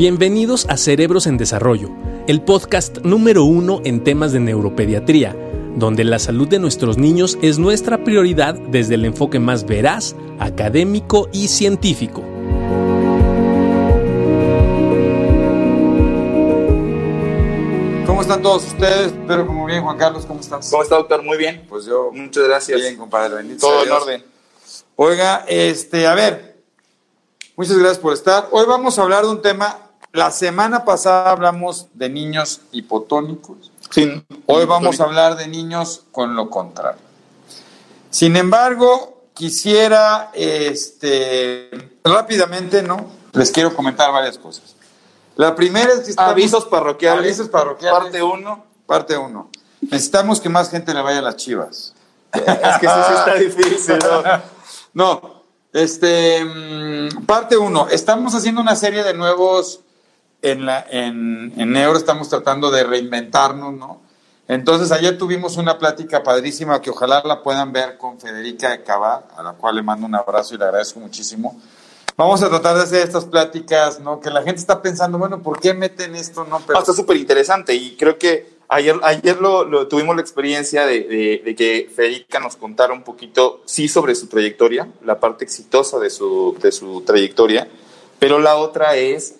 Bienvenidos a Cerebros en Desarrollo, el podcast número uno en temas de neuropediatría, donde la salud de nuestros niños es nuestra prioridad desde el enfoque más veraz, académico y científico. ¿Cómo están todos ustedes? Espero que muy bien, Juan Carlos, ¿cómo estás? ¿Cómo está, doctor? Muy bien. Pues yo, Muchas gracias. bien, compadre, bendito Todo en orden. Oiga, este, a ver, muchas gracias por estar. Hoy vamos a hablar de un tema. La semana pasada hablamos de niños hipotónicos. Sí. Hoy vamos a hablar de niños con lo contrario. Sin embargo, quisiera, este, rápidamente, ¿no? Les quiero comentar varias cosas. La primera es que estamos- Avisos parroquiales. Avisos parroquiales. Parte 1. Parte uno. Necesitamos que más gente le vaya a las chivas. Es que eso sí está difícil. ¿no? No, este, mm, parte uno. Estamos haciendo una serie de nuevos, en, la, en, en Neuro estamos tratando de reinventarnos, ¿no? Entonces, ayer tuvimos una plática padrísima que ojalá la puedan ver con Federica de Cabá, a la cual le mando un abrazo y le agradezco muchísimo. Vamos a tratar de hacer estas pláticas, ¿no? Que la gente está pensando, bueno, ¿por qué meten esto, no? Pero, No, está súper interesante y creo que ayer, ayer lo, lo tuvimos la experiencia de, de- de que Federica nos contara un poquito, sí, sobre su trayectoria, la parte exitosa de su, de su trayectoria, pero la otra es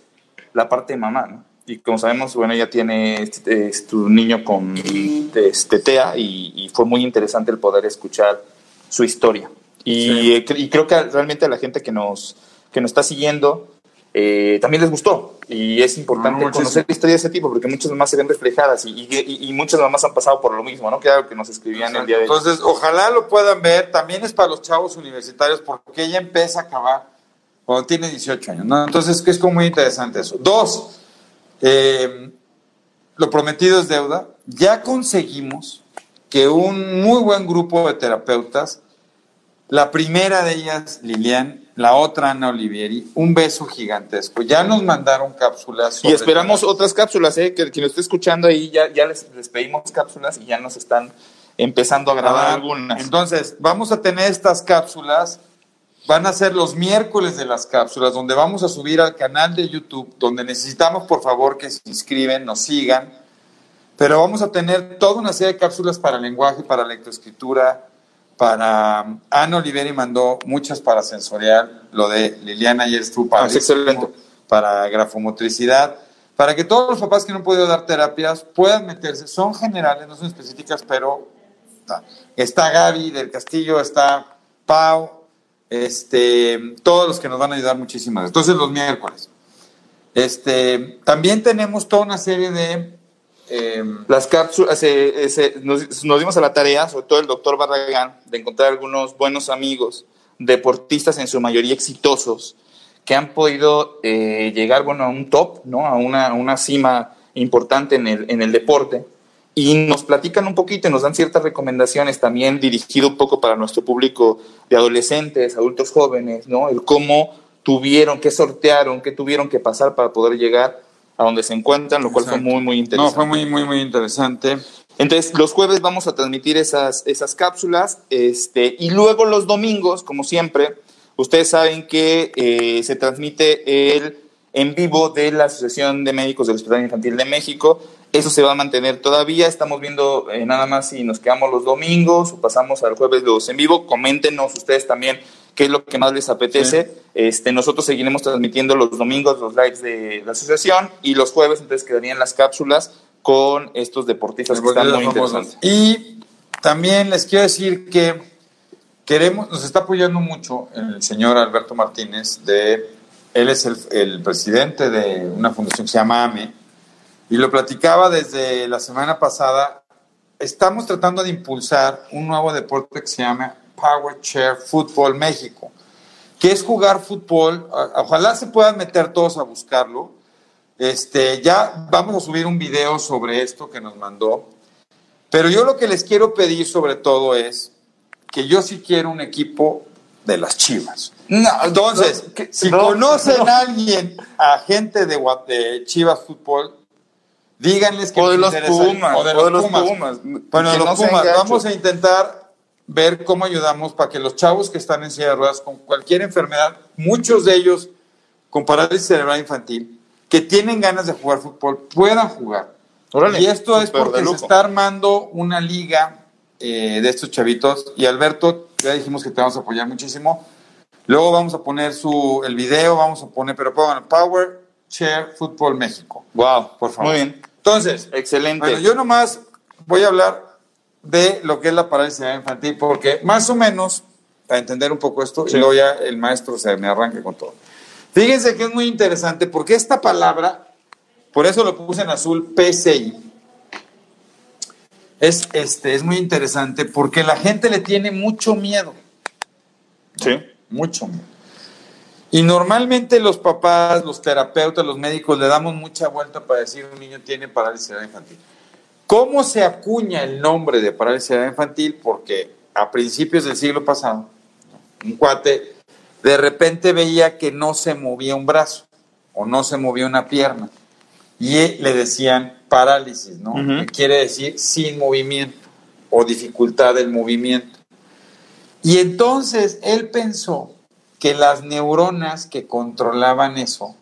la parte de mamá, ¿no? Y como sabemos, bueno, ella tiene este, este, un niño con este, TEA y, y fue muy interesante el poder escuchar su historia. Y, Sí. eh, y creo que realmente a la gente que nos, que nos está siguiendo eh, también les gustó. Y es importante No, muchísimo. conocer la historia de ese tipo porque muchas mamás se ven reflejadas y, y- y muchas mamás han pasado por lo mismo, ¿no? Que era lo que nos escribían el día de hoy. Entonces, ojalá lo puedan ver. También es para los chavos universitarios porque ella empieza a acabar cuando tiene 18 años, ¿no? Entonces, que es como muy interesante eso. Dos, eh, lo prometido es deuda. Ya conseguimos que un muy buen grupo de terapeutas, la primera de ellas, Lilian, la otra, Ana Olivieri, un beso gigantesco. Ya nos mandaron cápsulas. Y esperamos otras cápsulas, ¿eh? Que quien lo esté escuchando ahí ya, ya les, les pedimos cápsulas y ya nos están empezando a grabar Ah, algunas. Entonces, vamos a tener estas cápsulas. Van a ser los miércoles de las cápsulas, donde vamos a subir al canal de YouTube, donde necesitamos, por favor, que se inscriben, nos sigan. Pero vamos a tener toda una serie de cápsulas para lenguaje, para lectoescritura, para... Ana Oliveri mandó muchas para sensorial, lo de Liliana ayer estuvo Ah, es excelente. para grafomotricidad, para que todos los papás que no han podido dar terapias puedan meterse. Son generales, no son específicas, pero está, está Gaby del Castillo, está Pau, este, todos los que nos van a ayudar muchísimas. Entonces los miércoles. Este, también tenemos toda una serie de em, Las cápsulas, eh, eh, nos, dimos a la tarea, sobre todo el doctor Barragán, de encontrar algunos buenos amigos, deportistas en su mayoría exitosos, que han podido eh, llegar bueno, a un top, ¿no? a una, una cima importante en el, en el deporte. Y nos platican un poquito y nos dan ciertas recomendaciones también dirigido un poco para nuestro público de adolescentes, adultos jóvenes, ¿no? El cómo tuvieron, qué sortearon, qué tuvieron que pasar para poder llegar a donde se encuentran, lo cual Exacto. fue muy, muy no, interesante. fue muy, muy, muy interesante. Entonces, los jueves vamos a transmitir esas, esas cápsulas, este, y luego los domingos, como siempre, ustedes saben que eh, se transmite el en vivo de la Asociación de Médicos del Hospital Infantil de México. Eso se va a mantener todavía. Estamos viendo eh, nada más si nos quedamos los domingos o pasamos al jueves los en vivo. Coméntenos ustedes también qué es lo que más les apetece. Este, nosotros seguiremos transmitiendo los domingos los lives de la asociación y los jueves entonces quedarían las cápsulas con estos deportistas que están muy interesantes. Y también les quiero decir que queremos, nos está apoyando mucho el señor Alberto Martínez, de, él es el, el presidente de una fundación que se llama AME, y lo platicaba desde la semana pasada. Estamos tratando de impulsar un nuevo deporte que se llama Power Chair Football México, que es jugar fútbol. Ojalá se puedan meter todos a buscarlo. Este, ya vamos a subir un video sobre esto que nos mandó. Pero yo lo que les quiero pedir sobre todo es que yo sí quiero un equipo de las Chivas. No, Entonces, no, que- si no, conocen no. a alguien, a gente de, de Chivas Fútbol, díganles que O de los Pumas, o de los Pumas. Bueno, de los no Pumas, vamos a intentar ver cómo ayudamos para que los chavos que están en silla de ruedas con cualquier enfermedad, muchos de ellos con parálisis cerebral infantil, que tienen ganas de jugar fútbol puedan jugar. Órale, y esto es porque se está armando una liga eh, de estos chavitos. Y Alberto, ya dijimos que te vamos a apoyar muchísimo. Luego vamos a poner su, el video, vamos a poner, pero pongan Power Share Fútbol México. Wow, Por favor. Muy bien. Entonces, Excelente. bueno, yo nomás voy a hablar de lo que es la parálisis infantil, porque más o menos, para entender un poco esto, Sí. y luego ya el maestro se me arranque con todo. Fíjense que es muy interesante, porque esta palabra, por eso lo puse en azul, PCI, es, este, es muy interesante, porque la gente le tiene mucho miedo, Sí. mucho miedo. Y normalmente los papás, los terapeutas, los médicos le damos mucha vuelta para decir un niño tiene parálisis infantil. ¿Cómo se acuña el nombre de parálisis infantil? Porque a principios del siglo pasado, un cuate de repente veía que no se movía un brazo o no se movía una pierna y le decían parálisis, ¿no? Que quiere decir sin movimiento o dificultad del movimiento. Y entonces él pensó que las neuronas que controlaban eso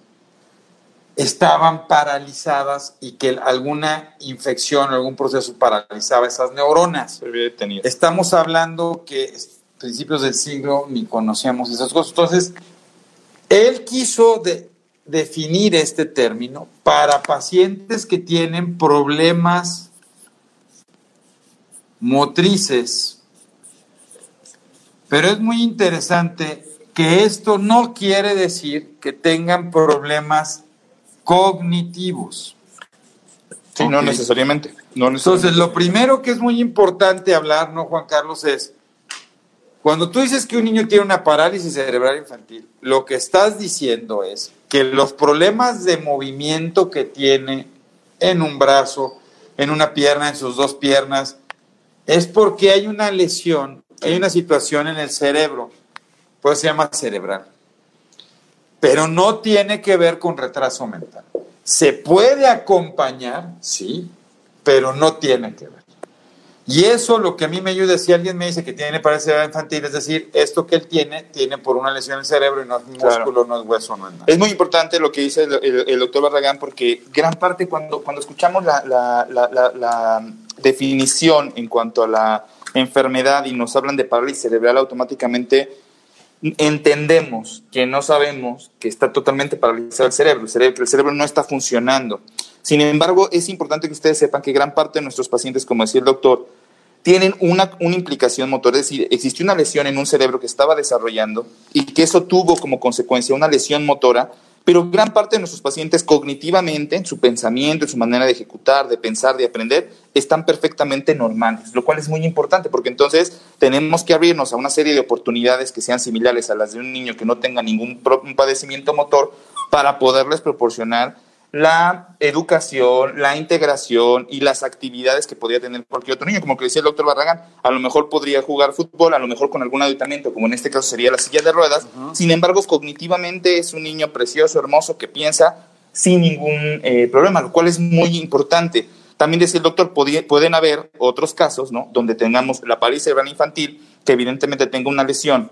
estaban paralizadas y que alguna infección o algún proceso paralizaba esas neuronas. Estamos hablando que principios del siglo ni conocíamos esas cosas. Entonces, él quiso de- definir este término para pacientes que tienen problemas motrices. Pero es muy interesante que esto no quiere decir que tengan problemas cognitivos. Sí, no Ok. necesariamente. No Entonces, necesariamente. lo primero que es muy importante hablar, ¿no, Juan Carlos? Es, cuando tú dices que un niño tiene una parálisis cerebral infantil, lo que estás diciendo es que los problemas de movimiento que tiene en un brazo, en una pierna, en sus dos piernas, es porque hay una lesión, hay una situación en el cerebro, pues se llama cerebral. Pero no tiene que ver con retraso mental. Se puede acompañar, sí, pero no tiene que ver. Y eso lo que a mí me ayuda, si alguien me dice que tiene parálisis infantil, es decir, esto que él tiene, tiene por una lesión en el cerebro y no es Claro. músculo, no es hueso, no es nada. Es muy importante lo que dice el, el- el doctor Barragán porque gran parte cuando, cuando escuchamos la- la- la definición en cuanto a la enfermedad y nos hablan de parálisis cerebral automáticamente entendemos que no sabemos que está totalmente paralizado el cerebro, el cerebro, el cerebro no está funcionando. Sin embargo, es importante que ustedes sepan que gran parte de nuestros pacientes, como decía el doctor, tienen una, una implicación motor, es decir, existió una lesión en un cerebro que estaba desarrollando y que eso tuvo como consecuencia una lesión motora, pero gran parte de nuestros pacientes cognitivamente, en su pensamiento, en su manera de ejecutar, de pensar, de aprender, están perfectamente normales, lo cual es muy importante porque entonces tenemos que abrirnos a una serie de oportunidades que sean similares a las de un niño que no tenga ningún padecimiento motor para poderles proporcionar la educación, la integración y las actividades que podría tener cualquier otro niño. Como que decía el doctor Barragán, a lo mejor podría jugar fútbol, a lo mejor con algún aditamento, como en este caso sería la silla de ruedas. Sin embargo, cognitivamente es un niño precioso, hermoso, que piensa sin ningún eh, problema, lo cual es muy importante. También decía el doctor, pueden haber otros casos, ¿no? Donde tengamos la parálisis cerebral infantil, que evidentemente tenga una lesión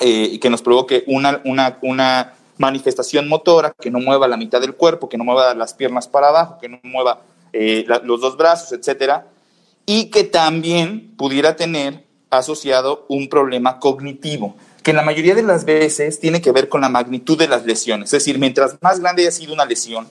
eh, y que nos provoque una, una, una manifestación motora, que no mueva la mitad del cuerpo, que no mueva las piernas para abajo, que no mueva eh, los dos brazos, etcétera, y que también pudiera tener asociado un problema cognitivo, que en la mayoría de las veces tiene que ver con la magnitud de las lesiones. Es decir, mientras más grande haya sido una lesión,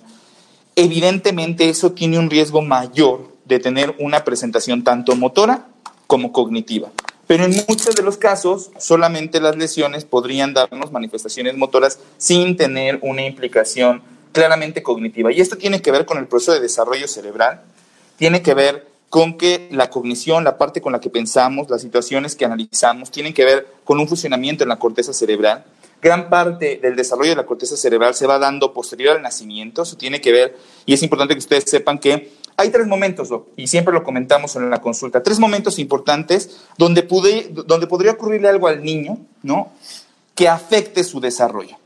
evidentemente eso tiene un riesgo mayor de tener una presentación tanto motora como cognitiva. Pero en muchos de los casos, solamente las lesiones podrían darnos manifestaciones motoras sin tener una implicación claramente cognitiva. Y esto tiene que ver con el proceso de desarrollo cerebral, tiene que ver con que la cognición, la parte con la que pensamos, las situaciones que analizamos, tienen que ver con un funcionamiento en la corteza cerebral. Gran parte del desarrollo de la corteza cerebral se va dando posterior al nacimiento, eso tiene que ver, y es importante que ustedes sepan que hay tres momentos, y siempre lo comentamos en la consulta, tres momentos importantes donde, pude, donde podría ocurrirle algo al niño, ¿no? Que afecte su desarrollo.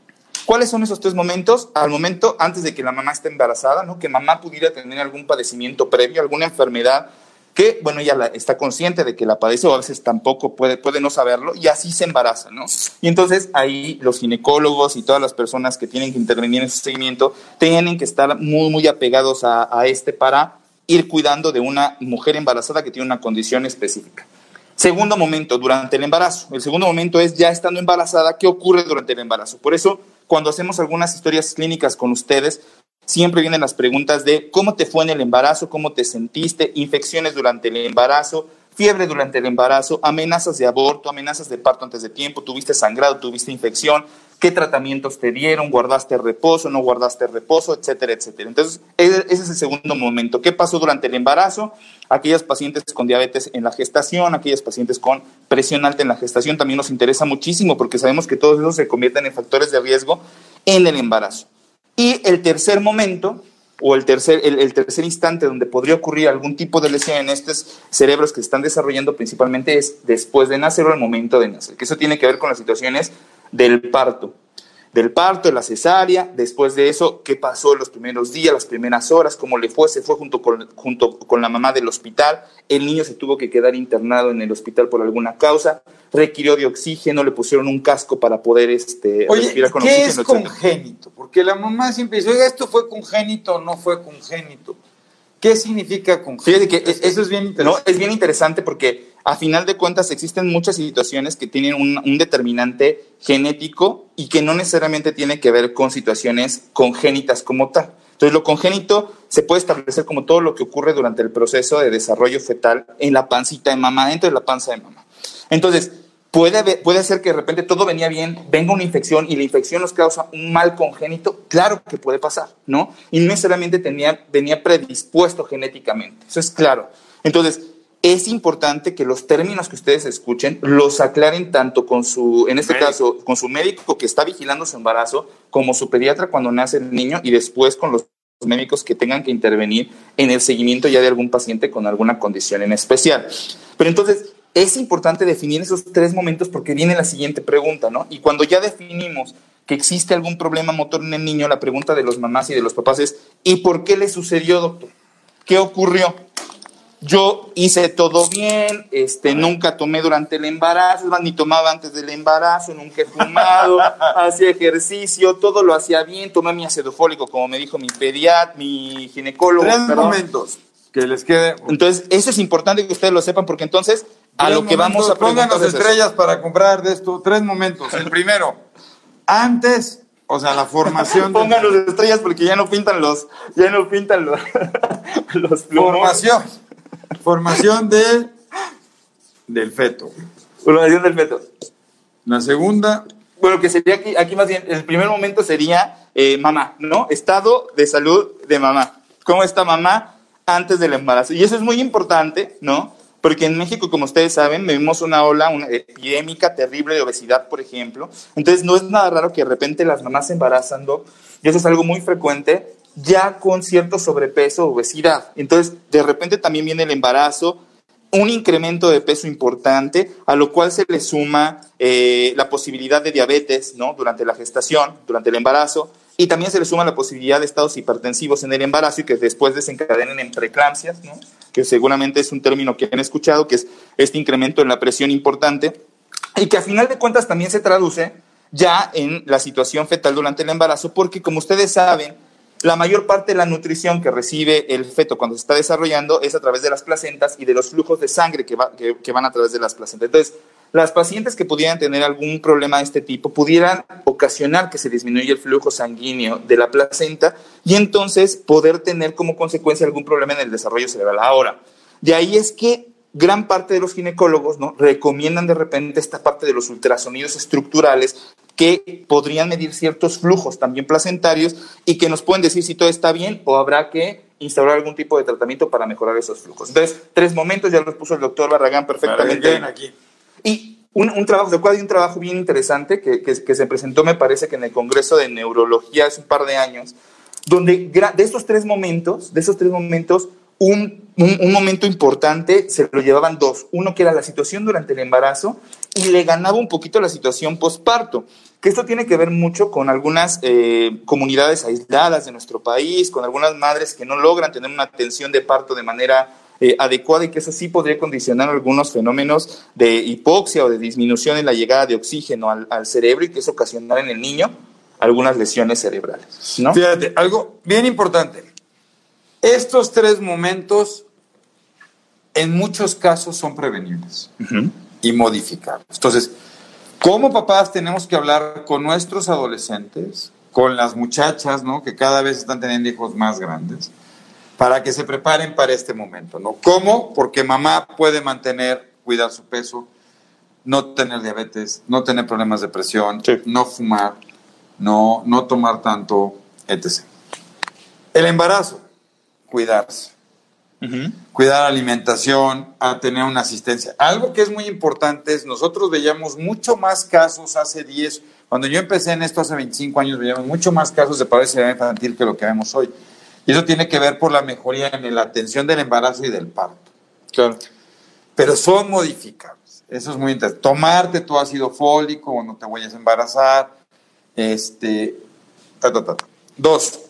¿Cuáles son esos tres momentos? Al momento antes de que la mamá esté embarazada, ¿no? Que mamá pudiera tener algún padecimiento previo, alguna enfermedad que, bueno, ella está consciente de que la padece o a veces tampoco puede, puede no saberlo y así se embaraza, ¿no? Y entonces ahí los ginecólogos y todas las personas que tienen que intervenir en ese seguimiento tienen que estar muy, muy apegados a este para ir cuidando de una mujer embarazada que tiene una condición específica. Segundo momento, durante el embarazo. El segundo momento es ya estando embarazada, ¿qué ocurre durante el embarazo? Por eso, cuando hacemos algunas historias clínicas con ustedes, siempre vienen las preguntas de cómo te fue en el embarazo, cómo te sentiste, infecciones durante el embarazo, fiebre durante el embarazo, amenazas de aborto, amenazas de parto antes de tiempo, tuviste sangrado, tuviste infección, qué tratamientos te dieron, guardaste reposo, no guardaste reposo, etcétera, etcétera. Entonces, ese es el segundo momento. ¿Qué pasó durante el embarazo? Aquellas pacientes con diabetes en la gestación, aquellas pacientes con presión alta en la gestación, también nos interesa muchísimo porque sabemos que todos esos se convierten en factores de riesgo en el embarazo. Y el tercer momento o el tercer, el, tercer instante donde podría ocurrir algún tipo de lesión en estos cerebros que se están desarrollando principalmente es después de nacer o al momento de nacer, que eso tiene que ver con las situaciones del parto del parto, de la cesárea, después de eso, qué pasó en los primeros días, las primeras horas, cómo le fue, se fue junto con, junto con la mamá del hospital, el niño se tuvo que quedar internado en el hospital por alguna causa, requirió de oxígeno, le pusieron un casco para poder este, respirar con ¿qué es congénito? Porque la mamá siempre dice, oiga, esto fue congénito o no fue congénito. ¿Qué significa congénito? que eso es bien interesante. No, es bien interesante porque a final de cuentas existen muchas situaciones que tienen un, determinante genético y que no necesariamente tiene que ver con situaciones congénitas como tal. Entonces, lo congénito se puede establecer como todo lo que ocurre durante el proceso de desarrollo fetal en la pancita de mamá, dentro de la panza de mamá. Entonces, puede, puede ser que de repente todo venía bien, venga una infección y la infección nos causa un mal congénito. Claro que puede pasar, ¿no? Y no necesariamente tenía, venía predispuesto genéticamente. Eso es claro. Entonces, es importante que los términos que ustedes escuchen los aclaren tanto con su, en este caso, con su médico que está vigilando su embarazo, como su pediatra cuando nace el niño y después con los médicos que tengan que intervenir en el seguimiento ya de algún paciente con alguna condición en especial. Pero entonces, es importante definir esos tres momentos porque viene la siguiente pregunta, ¿no? Y cuando ya definimos que existe algún problema motor en el niño, la pregunta de los mamás y de los papás es, ¿y por qué le sucedió, doctor? ¿Qué ocurrió? Yo hice todo bien, este, nunca tomé durante el embarazo, ni tomaba antes del embarazo, nunca he fumado, hacía ejercicio, todo lo hacía bien, tomé mi ácido fólico, como me dijo mi pediatra, mi ginecólogo. Tres momentos que les quede. Entonces, eso es importante que ustedes lo sepan, porque entonces a lo que vamos a preguntar. Pónganos estrellas para comprar de esto. Tres momentos. El primero, antes, o sea, la formación. Pónganos estrellas porque ya no pintan los, ya no pintan los, los Formación. Formación de, del feto. Formación del feto. La segunda. Bueno, que sería aquí, aquí más bien, el primer momento sería eh, mamá, ¿no? Estado de salud de mamá. ¿Cómo está mamá antes del embarazo? Y eso es muy importante, ¿no? Porque en México, como ustedes saben, vivimos una ola una epidémica terrible de obesidad, por ejemplo. Entonces, no es nada raro que de repente las mamás se embarazando, y eso es algo muy frecuente, ya con cierto sobrepeso o obesidad. Entonces, de repente también viene el embarazo, un incremento de peso importante, a lo cual se le suma eh, la posibilidad de diabetes ¿no? durante la gestación, durante el embarazo, y también se le suma la posibilidad de estados hipertensivos en el embarazo y que después desencadenen en preeclampsias, ¿no? que seguramente es un término que han escuchado, que es este incremento en la presión importante, y que a final de cuentas también se traduce ya en la situación fetal durante el embarazo, porque como ustedes saben, la mayor parte de la nutrición que recibe el feto cuando se está desarrollando es a través de las placentas y de los flujos de sangre que, van a través de las placentas. Entonces, las pacientes que pudieran tener algún problema de este tipo pudieran ocasionar que se disminuya el flujo sanguíneo de la placenta y entonces poder tener como consecuencia algún problema en el desarrollo cerebral. Ahora, de ahí es que gran parte de los ginecólogos ¿no? recomiendan de repente esta parte de los ultrasonidos estructurales que podrían medir ciertos flujos también placentarios y que nos pueden decir si todo está bien o habrá que instaurar algún tipo de tratamiento para mejorar esos flujos. Entonces, tres momentos, ya los puso el doctor Barragán perfectamente. aquí. Y un, un, trabajo, de cual hay un trabajo bien interesante que, que, se presentó, me parece que en el Congreso de Neurología hace un par de años, donde de estos tres momentos, de esos tres momentos, un, un, momento importante se lo llevaban dos. Uno que era la situación durante el embarazo y le ganaba un poquito la situación postparto que esto tiene que ver mucho con algunas eh, comunidades aisladas de nuestro país, con algunas madres que no logran tener una atención de parto de manera eh, adecuada y que eso sí podría condicionar algunos fenómenos de hipoxia o de disminución en la llegada de oxígeno al, al cerebro y que eso ocasionara en el niño algunas lesiones cerebrales. ¿no? Fíjate, algo bien importante. Estos tres momentos en muchos casos son prevenibles y modificables. Entonces, como papás tenemos que hablar con nuestros adolescentes, con las muchachas, ¿no? Que cada vez están teniendo hijos más grandes, para que se preparen para este momento, ¿no? ¿Cómo? Porque mamá puede mantener, cuidar su peso, no tener diabetes, no tener problemas de presión, Sí. no fumar, no, no tomar tanto, etc. El embarazo, cuidarse cuidar la alimentación, a tener una asistencia. Algo que es muy importante es, nosotros veíamos mucho más casos hace 10, cuando yo empecé en esto hace 25 años, veíamos mucho más casos de parálisis infantil que lo que vemos hoy. Y eso tiene que ver por la mejoría en la atención del embarazo y del parto. Claro. Pero son modificables. Eso es muy interesante. Tomarte tu ácido fólico cuando te vayas a embarazar. Este, ta, ta, ta. Dos.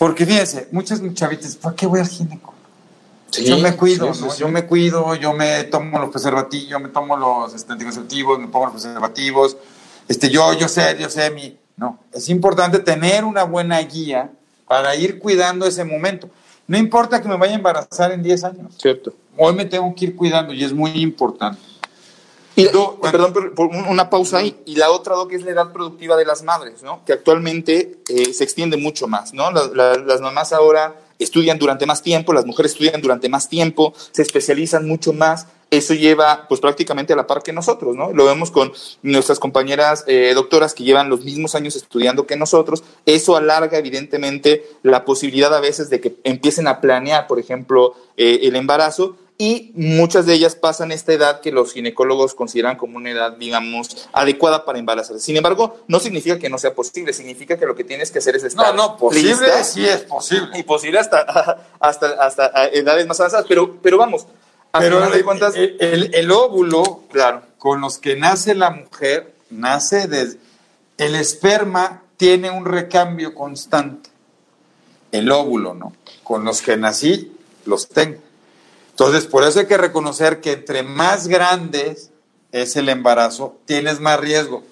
Porque fíjense, muchas chavitas, ¿para qué voy al gineco? Sí, yo me cuido, sí, sí, ¿no? sí. yo me cuido, yo me tomo los preservativos, yo me tomo los este, anticonceptivos, me pongo los preservativos, este, yo, yo sé, yo sé mi, no, es importante tener una buena guía para ir cuidando ese momento. No importa que me vaya a embarazar en 10 años, Cierto. hoy me tengo que ir cuidando y es muy importante. Y, perdón, por, por un- una pausa ahí. Y la otra, Doc, es la edad productiva de las madres, ¿no? Que actualmente eh, se extiende mucho más, ¿no? La- la- las mamás ahora estudian durante más tiempo, las mujeres estudian durante más tiempo, se especializan mucho más. Eso lleva, pues, prácticamente a la par que nosotros, ¿no? Lo vemos con nuestras compañeras eh, doctoras que llevan los mismos años estudiando que nosotros. Eso alarga, evidentemente, la posibilidad a veces de que empiecen a planear, por ejemplo, eh, el embarazo y muchas de ellas pasan esta edad que los ginecólogos consideran como una edad, digamos, adecuada para embarazarse. Sin embargo, no significa que no sea posible, significa que lo que tienes que hacer es No, estar no, posible lista sí es posible. y posible hasta, hasta, hasta edades más avanzadas, pero, pero vamos, Pero el, cuentas, el- el- el óvulo claro, con los que nace la mujer, nace desde... El esperma tiene un recambio constante. El óvulo, ¿no? Con los que nací, los tengo. Entonces, por eso hay que reconocer que entre más grandes es el embarazo, tienes más riesgo.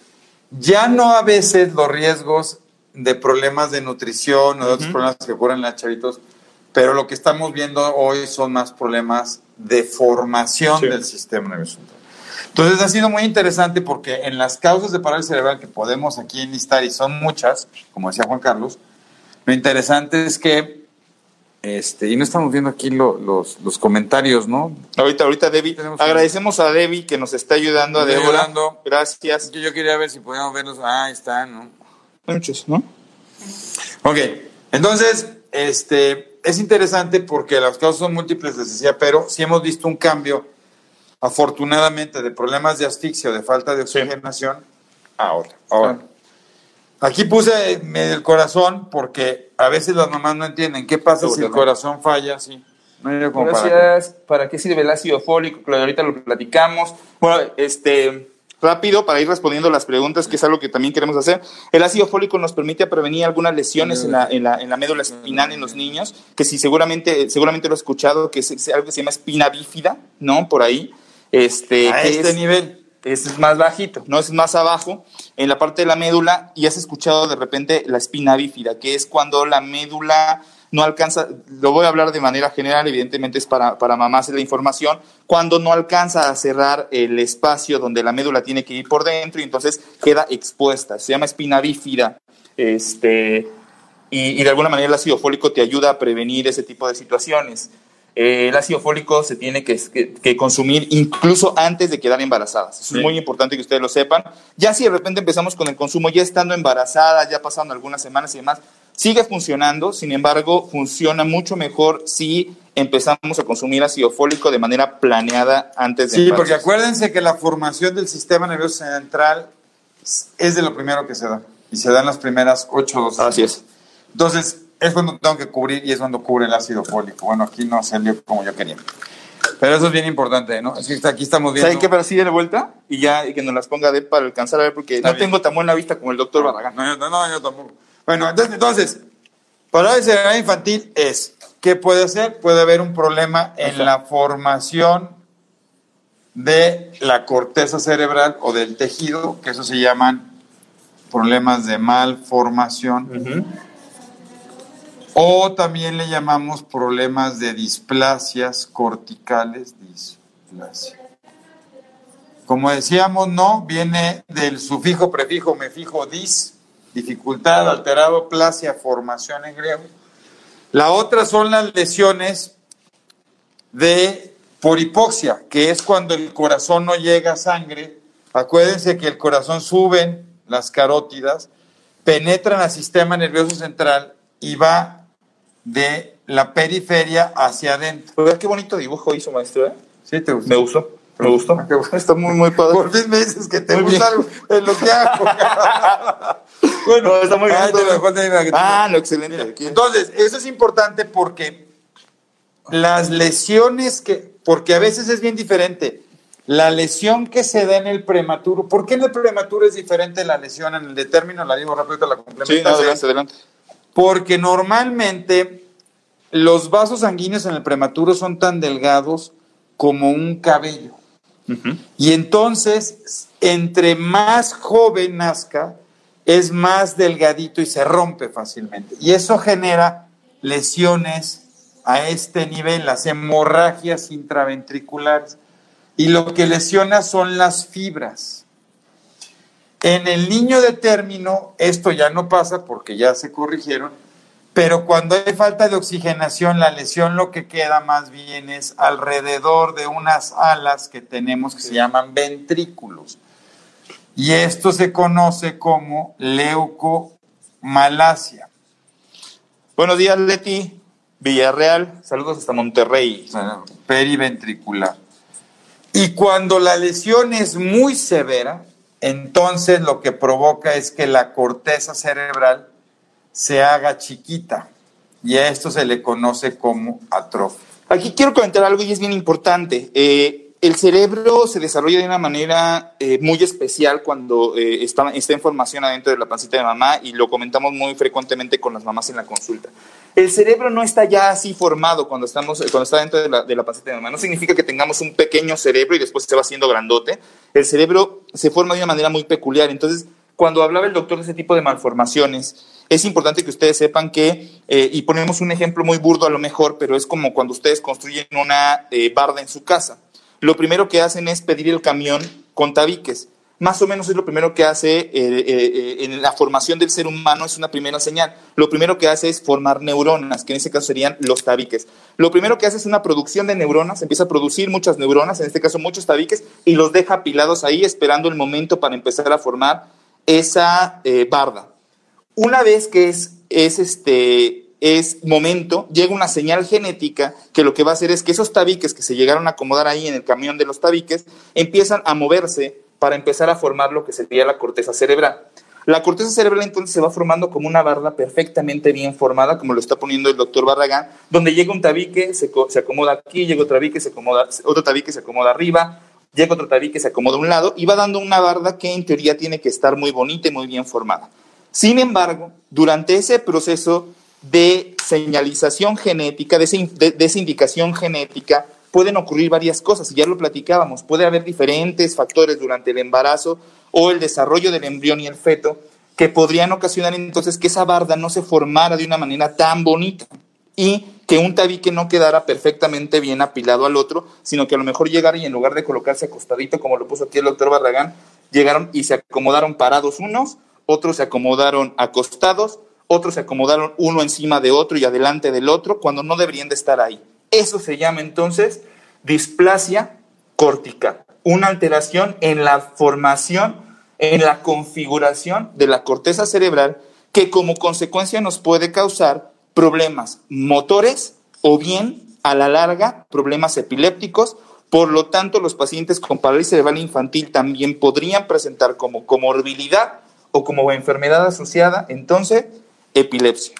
Ya no a veces los riesgos de problemas de nutrición o de otros problemas que ocurren en las chavitos, pero lo que estamos viendo hoy son más problemas de formación Sí. del sistema nervioso. Entonces ha sido muy interesante porque en las causas de parálisis cerebral que podemos aquí enlistar, y son muchas, como decía Juan Carlos, lo interesante es que, este, y no estamos viendo aquí lo- los, los comentarios, ¿no? ahorita, ahorita Debbie, Tenemos- agradecemos a Debbie que nos está ayudando, a Débora, ayudando. gracias. Yo, yo quería ver si podíamos verlos. Ah, ahí están, ¿no? Muchos, ¿no? Ok, entonces, este, es interesante porque las causas son múltiples, les decía, pero sí hemos visto un cambio, afortunadamente, de problemas de asfixia o de falta de oxigenación a otra. Ahora, aquí puse medio el corazón porque a veces las mamás no entienden qué pasa si el corazón falla, sí. No hay como para qué. Gracias. ¿Para qué sirve el ácido fólico? Claro, ahorita lo platicamos. Bueno, este, rápido para ir respondiendo las preguntas, que es algo que también queremos hacer. El ácido fólico nos permite prevenir algunas lesiones en la, en la, en la médula espinal en los niños, que si seguramente, seguramente lo he escuchado, que es, algo que se llama espina bífida, ¿no? Por ahí. Este, A este es- nivel. Es más bajito, no es más abajo, en la parte de la médula, y has escuchado de repente la espina bífida, que es cuando la médula no alcanza, lo voy a hablar de manera general, evidentemente es para, para mamás la información, cuando no alcanza a cerrar el espacio donde la médula tiene que ir por dentro y entonces queda expuesta, se llama espina bífida. Este, y, y de alguna manera el ácido fólico te ayuda a prevenir ese tipo de situaciones. Eh, el ácido fólico se tiene que, que- que consumir incluso antes de quedar embarazadas. Sí. es muy importante que ustedes lo sepan. Ya si de repente empezamos con el consumo, ya estando embarazadas, ya pasando algunas semanas y demás, sigue funcionando, sin embargo, funciona mucho mejor si empezamos a consumir ácido fólico de manera planeada antes de Sí, porque acuérdense que la formación del sistema nervioso central es de lo primero que se da. Y se da en las primeras ocho dosis. Así es. Entonces, es cuando tengo que cubrir y es cuando cubre el ácido fólico. Bueno, aquí no salió como yo quería. Pero eso es bien importante, ¿no? Es que aquí estamos viendo. ¿Saben qué? Pero sí de vuelta y ya y que nos las ponga de para alcanzar a ver, porque Está no bien. tengo tan buena vista como el doctor Barragán. No, no, no, yo tampoco. Bueno, entonces, entonces parálisis infantil es ¿qué puede hacer? Puede haber un problema en la formación de la corteza cerebral o del tejido, que eso se llaman problemas de malformación. O también le llamamos problemas de displasias corticales. Displasia. Como decíamos, no, viene del sufijo, prefijo, me fijo, dis, dificultad, alterado, plasia, formación en griego. La otra son las lesiones de por hipoxia, que es cuando el corazón no llega a sangre. Acuérdense que el corazón suben las carótidas, penetran al sistema nervioso central y va de la periferia hacia adentro. Pero qué bonito dibujo hizo, maestro. ¿eh? Sí, te gustó. Me gustó. Me gustó. Ah. Está muy, muy padre. Por fin me dices que te Muy gusta algo en lo que hago. bueno, está muy bien. Te te- Ah, lo excelente. Mira. Entonces, eso es importante porque las lesiones que, porque a veces es bien diferente. La lesión que se da en el prematuro, ¿por qué en el prematuro es diferente la lesión en el de término? La digo rápido, la Sí, complementas. no, adelante, adelante. Porque normalmente los vasos sanguíneos en el prematuro son tan delgados como un cabello. Y entonces, entre más joven nazca, es más delgadito y se rompe fácilmente. Y eso genera lesiones a este nivel, las hemorragias intraventriculares. Y lo que lesiona son las fibras. En el niño de término, esto ya no pasa porque ya se corrigieron, pero cuando hay falta de oxigenación, la lesión lo que queda más bien es alrededor de unas alas que tenemos que se llaman ventrículos. Y esto se conoce como leucomalacia. Buenos días, Leti. Villarreal. Saludos hasta Monterrey. periventricular. Y cuando la lesión es muy severa, entonces lo que provoca es que la corteza cerebral se haga chiquita y a esto se le conoce como atrofia. Aquí quiero comentar algo y es bien importante. Eh, el cerebro se desarrolla de una manera eh, muy especial cuando eh, está, está en formación adentro de la pancita de mamá y lo comentamos muy frecuentemente con las mamás en la consulta. El cerebro no está ya así formado cuando, estamos, cuando está dentro de la, de la pancita de mamá. No significa que tengamos un pequeño cerebro y después se va haciendo grandote. El cerebro se forma de una manera muy peculiar. Entonces, cuando hablaba el doctor de ese tipo de malformaciones, es importante que ustedes sepan que, eh, y ponemos un ejemplo muy burdo a lo mejor, pero es como cuando ustedes construyen una eh, barda en su casa. Lo primero que hacen es pedir el camión con tabiques. Más o menos es lo primero que hace eh, eh, eh, en la formación del ser humano, es una primera señal. Lo primero que hace es formar neuronas, que en este caso serían los tabiques. Lo primero que hace es una producción de neuronas, empieza a producir muchas neuronas, en este caso muchos tabiques, y los deja apilados ahí esperando el momento para empezar a formar esa barda. Una vez que es, este, es momento, llega una señal genética que lo que va a hacer es que esos tabiques que se llegaron a acomodar ahí en el camión de los tabiques empiezan a moverse para empezar a formar lo que sería la corteza cerebral. La corteza cerebral entonces se va formando como una barda perfectamente bien formada, como lo está poniendo el doctor Barragán, donde llega un tabique, se, se acomoda aquí, llega otro tabique, se acomoda, otro tabique se acomoda arriba, llega otro tabique, se acomoda a un lado y va dando una barda que en teoría tiene que estar muy bonita y muy bien formada. Sin embargo, durante ese proceso de señalización genética, de, esa de esa indicación genética, pueden ocurrir varias cosas, y ya lo platicábamos, puede haber diferentes factores durante el embarazo o el desarrollo del embrión y el feto que podrían ocasionar entonces que esa barda no se formara de una manera tan bonita y que un tabique no quedara perfectamente bien apilado al otro, sino que a lo mejor llegara y en lugar de colocarse acostadito, como lo puso aquí el doctor Barragán, llegaron y se acomodaron parados unos, otros se acomodaron acostados, otros se acomodaron uno encima de otro y adelante del otro, cuando no deberían de estar ahí. Eso se llama entonces displasia cortical, una alteración en la formación, en la configuración de la corteza cerebral que como consecuencia nos puede causar problemas motores o bien a la larga problemas epilépticos. Por lo tanto, los pacientes con parálisis cerebral infantil también podrían presentar como comorbilidad o como enfermedad asociada, entonces, epilepsia.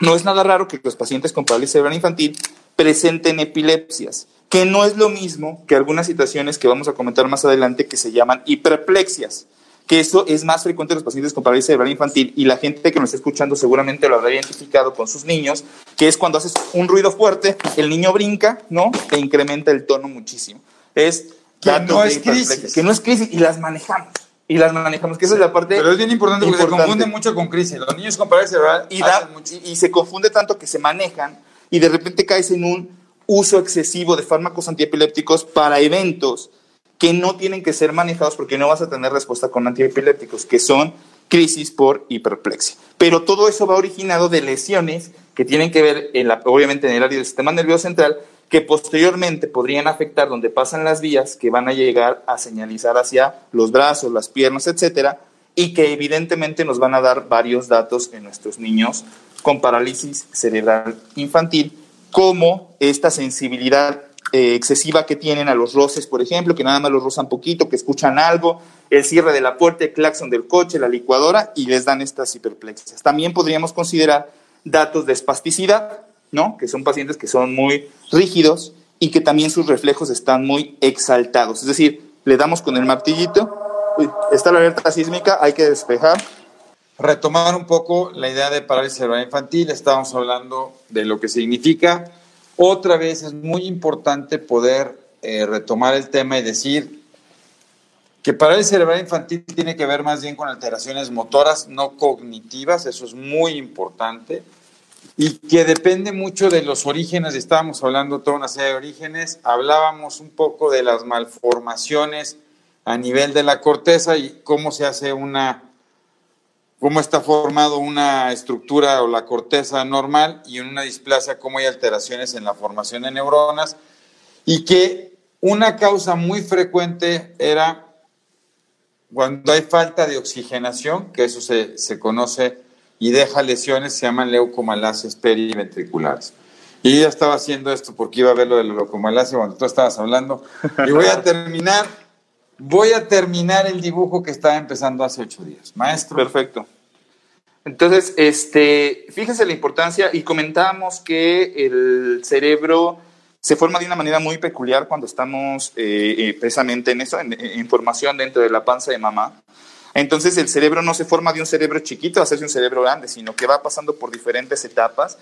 No es nada raro que los pacientes con parálisis cerebral infantil presenten epilepsias, que no es lo mismo que algunas situaciones que vamos a comentar más adelante que se llaman hiperplexias, que eso es más frecuente en los pacientes con parálisis cerebral infantil y la gente que nos está escuchando seguramente lo habrá identificado con sus niños, que es cuando haces un ruido fuerte, el niño brinca, ¿no? E incrementa el tono muchísimo. Es que no es crisis. Que no es crisis y las manejamos. Y las manejamos, que esa es la parte. Pero es bien importante, porque se confunde mucho con crisis. Los niños con parálisis cerebral y, y, y se confunde tanto que se manejan y de repente caes en un uso excesivo de fármacos antiepilépticos para eventos que no tienen que ser manejados porque no vas a tener respuesta con antiepilépticos, que son crisis por hiperplexia. Pero todo eso va originado de lesiones que tienen que ver, en la, obviamente, en el área del sistema nervioso central, que posteriormente podrían afectar donde pasan las vías que van a llegar a señalizar hacia los brazos, las piernas, etcétera, y que evidentemente nos van a dar varios datos en nuestros niños con parálisis cerebral infantil, como esta sensibilidad eh, excesiva que tienen a los roces, por ejemplo, que nada más los rozan poquito, que escuchan algo, el cierre de la puerta, el claxon del coche, la licuadora, y les dan estas hiperplexias. También podríamos considerar datos de espasticidad, ¿no? Que son pacientes que son muy rígidos y que también sus reflejos están muy exaltados. Es decir, le damos con el martillito, está la alerta sísmica, hay que despejar. Retomar un poco la idea de parálisis cerebral infantil, estábamos hablando de lo que significa otra vez es muy importante poder eh, retomar el tema y decir que el cerebral infantil tiene que ver más bien con alteraciones motoras, no cognitivas, eso es muy importante, y que depende mucho de los orígenes, estábamos hablando toda una serie de orígenes, hablábamos un poco de las malformaciones a nivel de la corteza y cómo se hace una cómo está formado una estructura o la corteza normal y en una displasia cómo hay alteraciones en la formación de neuronas y que una causa muy frecuente era cuando hay falta de oxigenación, que eso se, se conoce y deja lesiones, se llaman leucomalacias periventriculares. Y ya estaba haciendo esto porque iba a ver lo de la leucomalacia cuando tú estabas hablando. Y voy a terminar, voy a terminar el dibujo que estaba empezando hace ocho días. Maestro. Perfecto. Entonces, este, fíjense la importancia y comentábamos que el cerebro se forma de una manera muy peculiar cuando estamos eh, eh, precisamente en eso, en, formación dentro de la panza de mamá. Entonces el cerebro no se forma de un cerebro chiquito a hacerse un cerebro grande, sino que va pasando por diferentes etapas.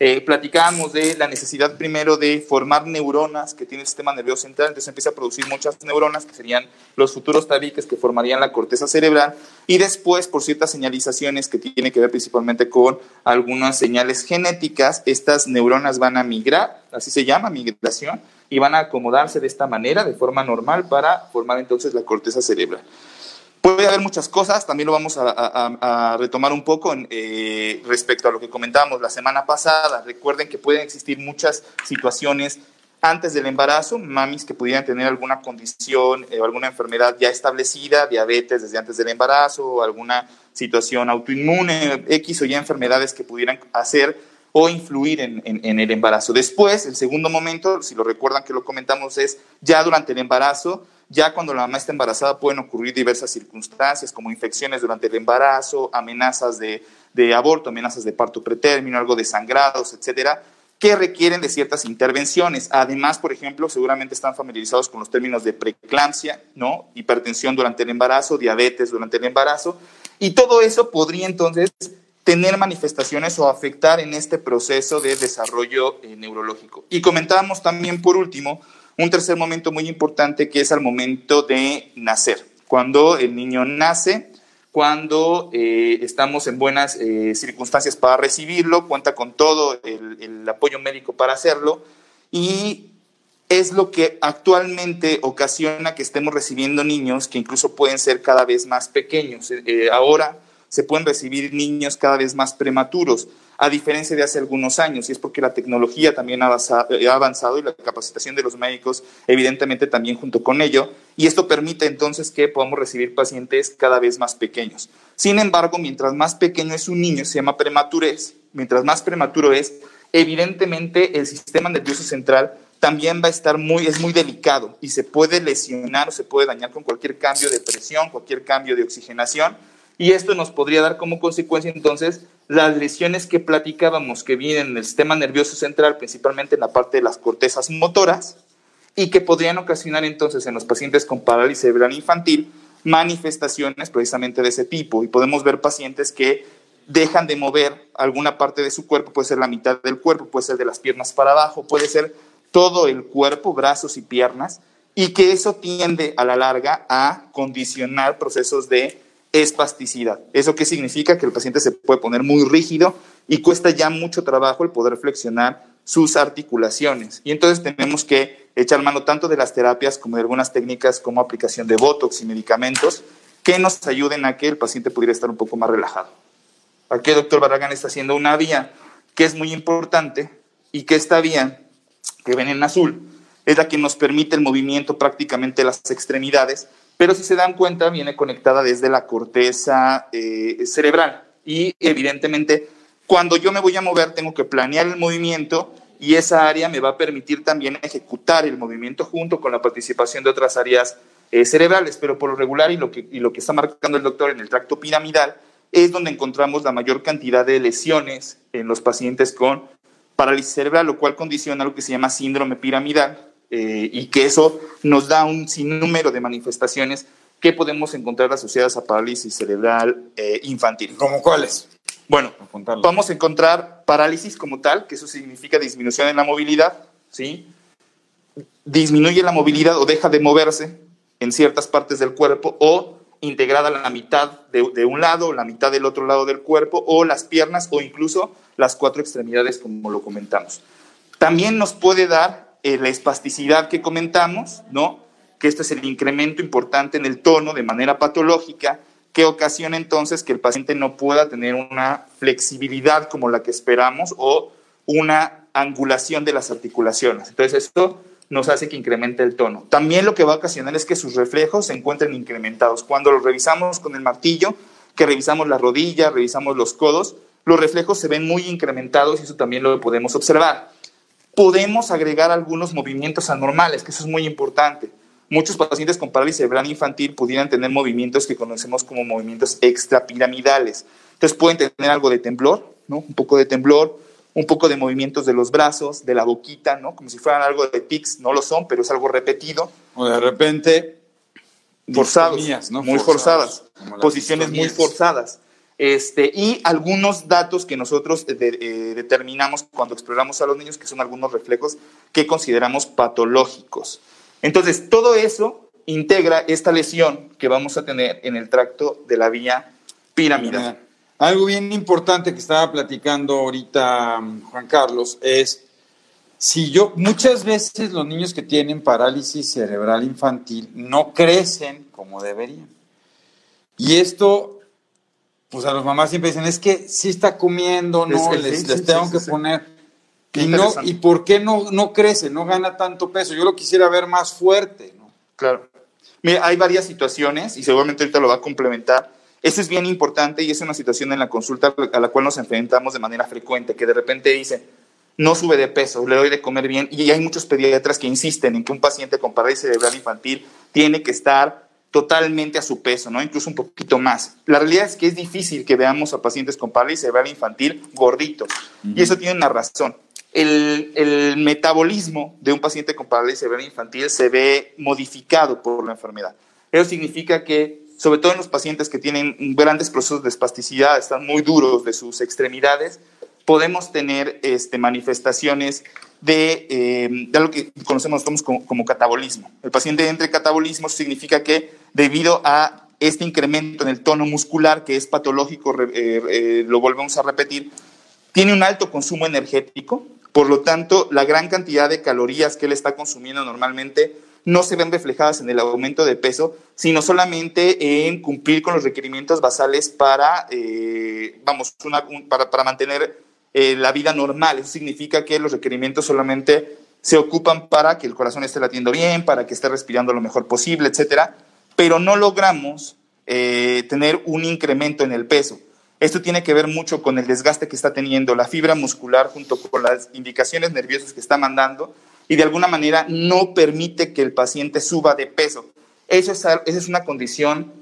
Eh, platicábamos de la necesidad primero de formar neuronas que tiene el sistema nervioso central, entonces empieza a producir muchas neuronas que serían los futuros tabiques que formarían la corteza cerebral y después por ciertas señalizaciones que tienen que ver principalmente con algunas señales genéticas, estas neuronas van a migrar, así se llama, migración, y van a acomodarse de esta manera, de forma normal, para formar entonces la corteza cerebral. Puede haber muchas cosas, también lo vamos a, retomar un poco eh, respecto a lo que comentábamos la semana pasada. Recuerden que pueden existir muchas situaciones antes del embarazo, mamis que pudieran tener alguna condición eh, alguna enfermedad ya establecida, diabetes desde antes del embarazo, alguna situación autoinmune, X o Y enfermedades que pudieran hacer o influir en, en, el embarazo. Después, el segundo momento, si lo recuerdan que lo comentamos, es ya durante el embarazo, ya cuando la mamá está embarazada pueden ocurrir diversas circunstancias como infecciones durante el embarazo, amenazas de, aborto, amenazas de parto pretérmino, algo de sangrados, etcétera, que requieren de ciertas intervenciones. Además, por ejemplo, seguramente están familiarizados con los términos de preeclampsia, ¿no? Hipertensión durante el embarazo, diabetes durante el embarazo, y todo eso podría entonces tener manifestaciones o afectar en este proceso de desarrollo eh, neurológico. Y comentábamos también, por último, un tercer momento muy importante que es al momento de nacer. Cuando el niño nace, cuando eh, estamos en buenas eh, circunstancias para recibirlo, cuenta con todo el, apoyo médico para hacerlo y es lo que actualmente ocasiona que estemos recibiendo niños que incluso pueden ser cada vez más pequeños. Eh, ahora se pueden recibir niños cada vez más prematuros a diferencia de hace algunos años, y es porque la tecnología también ha avanzado y la capacitación de los médicos, evidentemente, también junto con ello, y esto permite entonces que podamos recibir pacientes cada vez más pequeños. Sin embargo, mientras más pequeño es un niño, se llama prematurez, mientras más prematuro es, evidentemente el sistema nervioso central también va a estar muy, es muy delicado y se puede lesionar o se puede dañar con cualquier cambio de presión, cualquier cambio de oxigenación, y esto nos podría dar como consecuencia entonces las lesiones que platicábamos que vienen en el sistema nervioso central, principalmente en la parte de las cortezas motoras, y que podrían ocasionar entonces en los pacientes con parálisis cerebral infantil manifestaciones precisamente de ese tipo. Y podemos ver pacientes que dejan de mover alguna parte de su cuerpo, puede ser la mitad del cuerpo, puede ser de las piernas para abajo, puede ser todo el cuerpo, brazos y piernas, y que eso tiende a la larga a condicionar procesos de espasticidad. ¿Eso qué significa? Que el paciente se puede poner muy rígido y cuesta ya mucho trabajo el poder flexionar sus articulaciones. Y entonces tenemos que echar mano tanto de las terapias como de algunas técnicas como aplicación de Botox y medicamentos que nos ayuden a que el paciente pudiera estar un poco más relajado. Aquí el doctor Barragán está haciendo una vía que es muy importante y que esta vía que ven en azul es la que nos permite el movimiento prácticamente de las extremidades, pero si se dan cuenta viene conectada desde la corteza eh, cerebral. Y evidentemente cuando yo me voy a mover tengo que planear el movimiento y esa área me va a permitir también ejecutar el movimiento junto con la participación de otras áreas eh, cerebrales, pero por lo regular y lo, que, y lo que está marcando el doctor en el tracto piramidal es donde encontramos la mayor cantidad de lesiones en los pacientes con parálisis cerebral, lo cual condiciona lo que se llama síndrome piramidal eh, y que eso nos da un sinnúmero de manifestaciones que podemos encontrar asociadas a parálisis cerebral eh, infantil. ¿Como cuáles? Bueno, vamos a encontrar parálisis como tal, que eso significa disminución en la movilidad, ¿sí? Disminuye la movilidad o deja de moverse en ciertas partes del cuerpo o integrada la mitad de, de, un lado, la mitad del otro lado del cuerpo, o las piernas, o incluso las cuatro extremidades, como lo comentamos. También nos puede dar eh, la espasticidad que comentamos, ¿no? Que esto es el incremento importante en el tono de manera patológica, que ocasiona entonces que el paciente no pueda tener una flexibilidad como la que esperamos o una angulación de las articulaciones. Entonces, esto nos hace que incremente el tono. También lo que va a ocasionar es que sus reflejos se encuentren incrementados. Cuando los revisamos con el martillo, que revisamos la rodilla, revisamos los codos, los reflejos se ven muy incrementados y eso también lo podemos observar. Podemos agregar algunos movimientos anormales, que eso es muy importante. Muchos pacientes con parálisis cerebral infantil pudieran tener movimientos que conocemos como movimientos extrapiramidales. Entonces pueden tener algo de temblor, ¿no? Un poco de temblor, un poco de movimientos de los brazos, de la boquita, ¿no? Como si fueran algo de tics, no lo son, pero es algo repetido. O de repente forzados, ¿no? muy forzadas, posiciones muy forzadas. Este, y algunos datos que nosotros de, eh, determinamos cuando exploramos a los niños, que son algunos reflejos que consideramos patológicos. Entonces, todo eso integra esta lesión que vamos a tener en el tracto de la vía piramidal. Algo bien importante que estaba platicando ahorita mm, Juan Carlos es si yo muchas veces los niños que tienen parálisis cerebral infantil no crecen como deberían. Y esto, pues a las mamás siempre dicen, es que si está comiendo, no, les, les tengo que poner. Y, no, ¿Y por qué no, no crece, no gana tanto peso? Yo lo quisiera ver más fuerte. ¿no? Claro. Mira, hay varias situaciones y seguramente ahorita lo va a complementar eso es bien importante y es una situación en la consulta a la cual nos enfrentamos de manera frecuente, que de repente dice, no sube de peso, le doy de comer bien, y hay muchos pediatras que insisten en que un paciente con parálisis cerebral infantil tiene que estar totalmente a su peso, ¿no? Incluso un poquito más. La realidad es que es difícil que veamos a pacientes con parálisis cerebral infantil gorditos, y eso tiene una razón. El, el, metabolismo de un paciente con parálisis cerebral infantil se ve modificado por la enfermedad. Eso significa que sobre todo en los pacientes que tienen grandes procesos de espasticidad, están muy duros de sus extremidades, podemos tener este, manifestaciones de, eh, de lo que conocemos como, como, catabolismo. El paciente entre catabolismo significa que debido a este incremento en el tono muscular, que es patológico, eh, eh, lo volvemos a repetir, tiene un alto consumo energético, por lo tanto, la gran cantidad de calorías que él está consumiendo normalmente no se ven reflejadas en el aumento de peso, sino solamente en cumplir con los requerimientos basales para, eh, vamos, para, para, mantener eh, la vida normal. Eso significa que los requerimientos solamente se ocupan para que el corazón esté latiendo bien, para que esté respirando lo mejor posible, etcétera, pero no logramos eh, tener un incremento en el peso. Esto tiene que ver mucho con el desgaste que está teniendo la fibra muscular junto con las indicaciones nerviosas que está mandando y de alguna manera no permite que el paciente suba de peso. Eso es, esa es una condición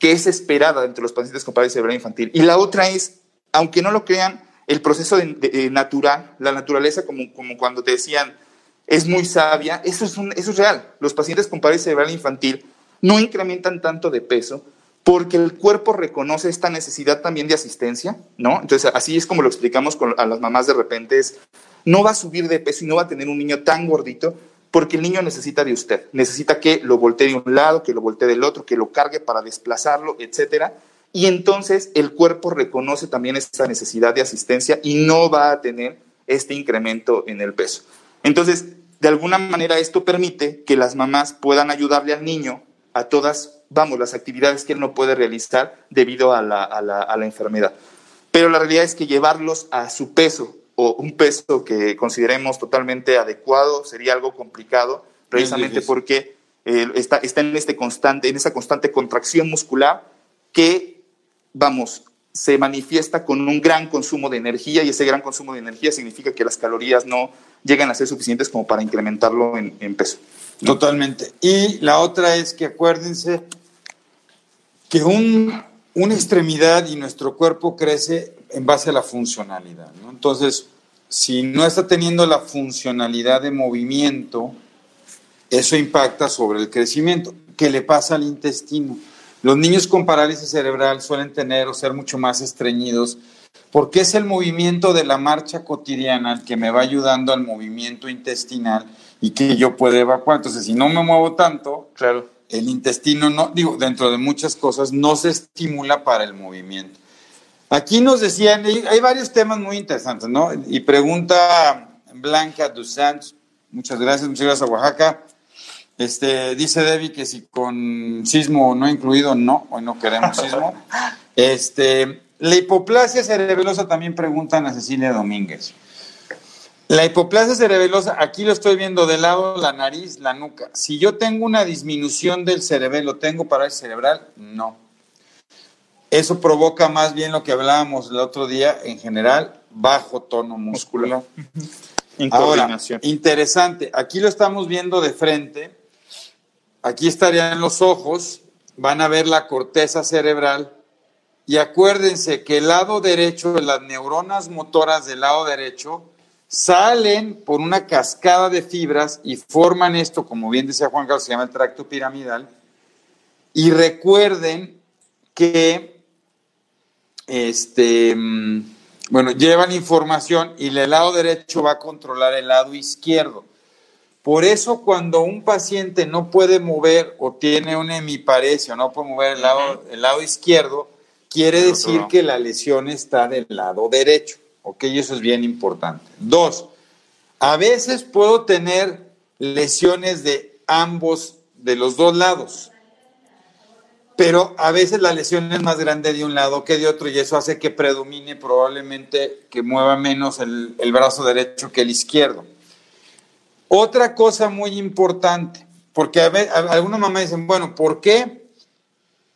que es esperada entre los pacientes con parálisis cerebral infantil. Y la otra es, aunque no lo crean, el proceso de, natural, la naturaleza, como, como cuando te decían, es muy sabia, eso es, eso es real. Los pacientes con parálisis cerebral infantil no incrementan tanto de peso porque el cuerpo reconoce esta necesidad también de asistencia, ¿no? Entonces, así es como lo explicamos a las mamás de repente, es, no va a subir de peso y no va a tener un niño tan gordito porque el niño necesita de usted, necesita que lo voltee de un lado, que lo voltee del otro, que lo cargue para desplazarlo, etcétera. Y entonces el cuerpo reconoce también esta necesidad de asistencia y no va a tener este incremento en el peso. Entonces, de alguna manera esto permite que las mamás puedan ayudarle al niño a todas, vamos, las actividades que él no puede realizar debido a la, a la, a la enfermedad. Pero la realidad es que llevarlos a su peso o un peso que consideremos totalmente adecuado sería algo complicado, precisamente porque eh, está, está en, este constante, en esa constante contracción muscular que, vamos, se manifiesta con un gran consumo de energía y ese gran consumo de energía significa que las calorías no llegan a ser suficientes como para incrementarlo en, peso. Totalmente. Y la otra es que acuérdense que un, una extremidad y nuestro cuerpo crece en base a la funcionalidad. Entonces, si no está teniendo la funcionalidad de movimiento, eso impacta sobre el crecimiento. ¿Qué le pasa al intestino? Los niños con parálisis cerebral suelen tener o ser mucho más estreñidos porque es el movimiento de la marcha cotidiana el que me va ayudando al movimiento intestinal y que yo pueda evacuar. Entonces, si no me muevo tanto, claro. el intestino no, digo, dentro de muchas cosas, no se estimula para el movimiento. Aquí nos decían, hay varios temas muy interesantes, ¿no? Y pregunta Blanca Dusant, muchas gracias, muchas gracias a Oaxaca. Este, dice Debbie que si con sismo no incluido, no, hoy no queremos sismo. Este, la hipoplasia cerebelosa también preguntan a Cecilia Domínguez. La hipoplasia cerebelosa, aquí lo estoy viendo de lado, la nariz, la nuca. Si yo tengo una disminución del cerebelo, ¿tengo parálisis cerebral? No. Eso provoca más bien lo que hablábamos el otro día, en general, bajo tono muscular. Ahora, interesante, aquí lo estamos viendo de frente Aquí estarían los ojos, van a ver la corteza cerebral y acuérdense que el lado derecho, las neuronas motoras del lado derecho, salen por una cascada de fibras y forman esto, como bien decía Juan Carlos, se llama el tracto piramidal. Y recuerden que, este, mm, bueno, llevan información y el lado derecho va a controlar el lado izquierdo. Por eso cuando un paciente no puede mover o tiene una hemiparesia o no puede mover el lado, el lado izquierdo, quiere decir que la lesión está del lado derecho. ¿Ok? Y eso es bien importante. Dos, a veces puedo tener lesiones de ambos, de los dos lados. Pero a veces la lesión es más grande de un lado que de otro y eso hace que predomine probablemente que mueva menos el, el brazo derecho que el izquierdo. Otra cosa muy importante, porque a ver, algunas mamás dicen, bueno, ¿por qué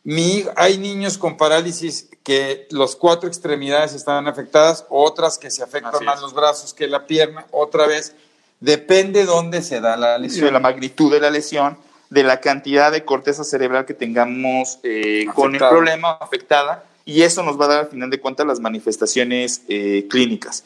mi, hay niños con parálisis que los cuatro extremidades están afectadas, otras que se afectan más los brazos que la pierna, otra vez, depende dónde se da la lesión. De la magnitud de la lesión, de la cantidad de corteza cerebral que tengamos eh, con el problema afectada, y eso nos va a dar al final de cuentas las manifestaciones eh, clínicas.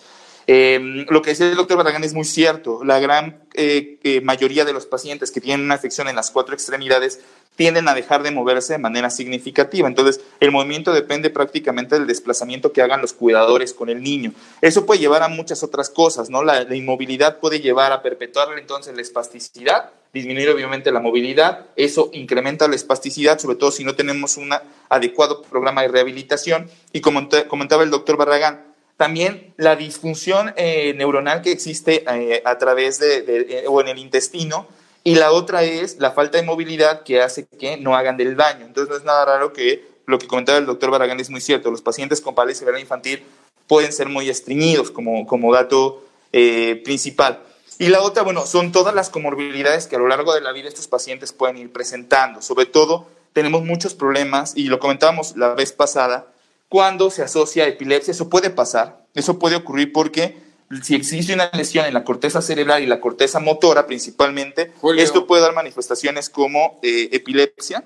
Em, lo que decía el doctor Barragán es muy cierto. La gran eh, eh, mayoría de los pacientes que tienen una afección en las cuatro extremidades tienden a dejar de moverse de manera significativa. Entonces, el movimiento depende prácticamente del desplazamiento que hagan los cuidadores con el niño. Eso puede llevar a muchas otras cosas, ¿no? La, la inmovilidad puede llevar a perpetuar entonces la espasticidad, disminuir obviamente la movilidad, eso incrementa la espasticidad, sobre todo si no tenemos un adecuado programa de rehabilitación. Y como comentaba el doctor Barragán, también la disfunción eh, neuronal que existe eh, a través de, eh, o en el intestino, y la otra es la falta de movilidad que hace que no hagan del daño. Entonces no es nada raro que lo que comentaba el doctor Barragán es muy cierto, los pacientes con parálisis infantil pueden ser muy estreñidos como, como dato principal. Y la otra, bueno, son todas las comorbilidades que a lo largo de la vida estos pacientes pueden ir presentando. Sobre todo, tenemos muchos problemas, y lo comentábamos la vez pasada, cuando se asocia a epilepsia. Eso puede pasar, eso puede ocurrir porque si existe una lesión en la corteza cerebral y la corteza motora principalmente, esto puede dar manifestaciones como eh, epilepsia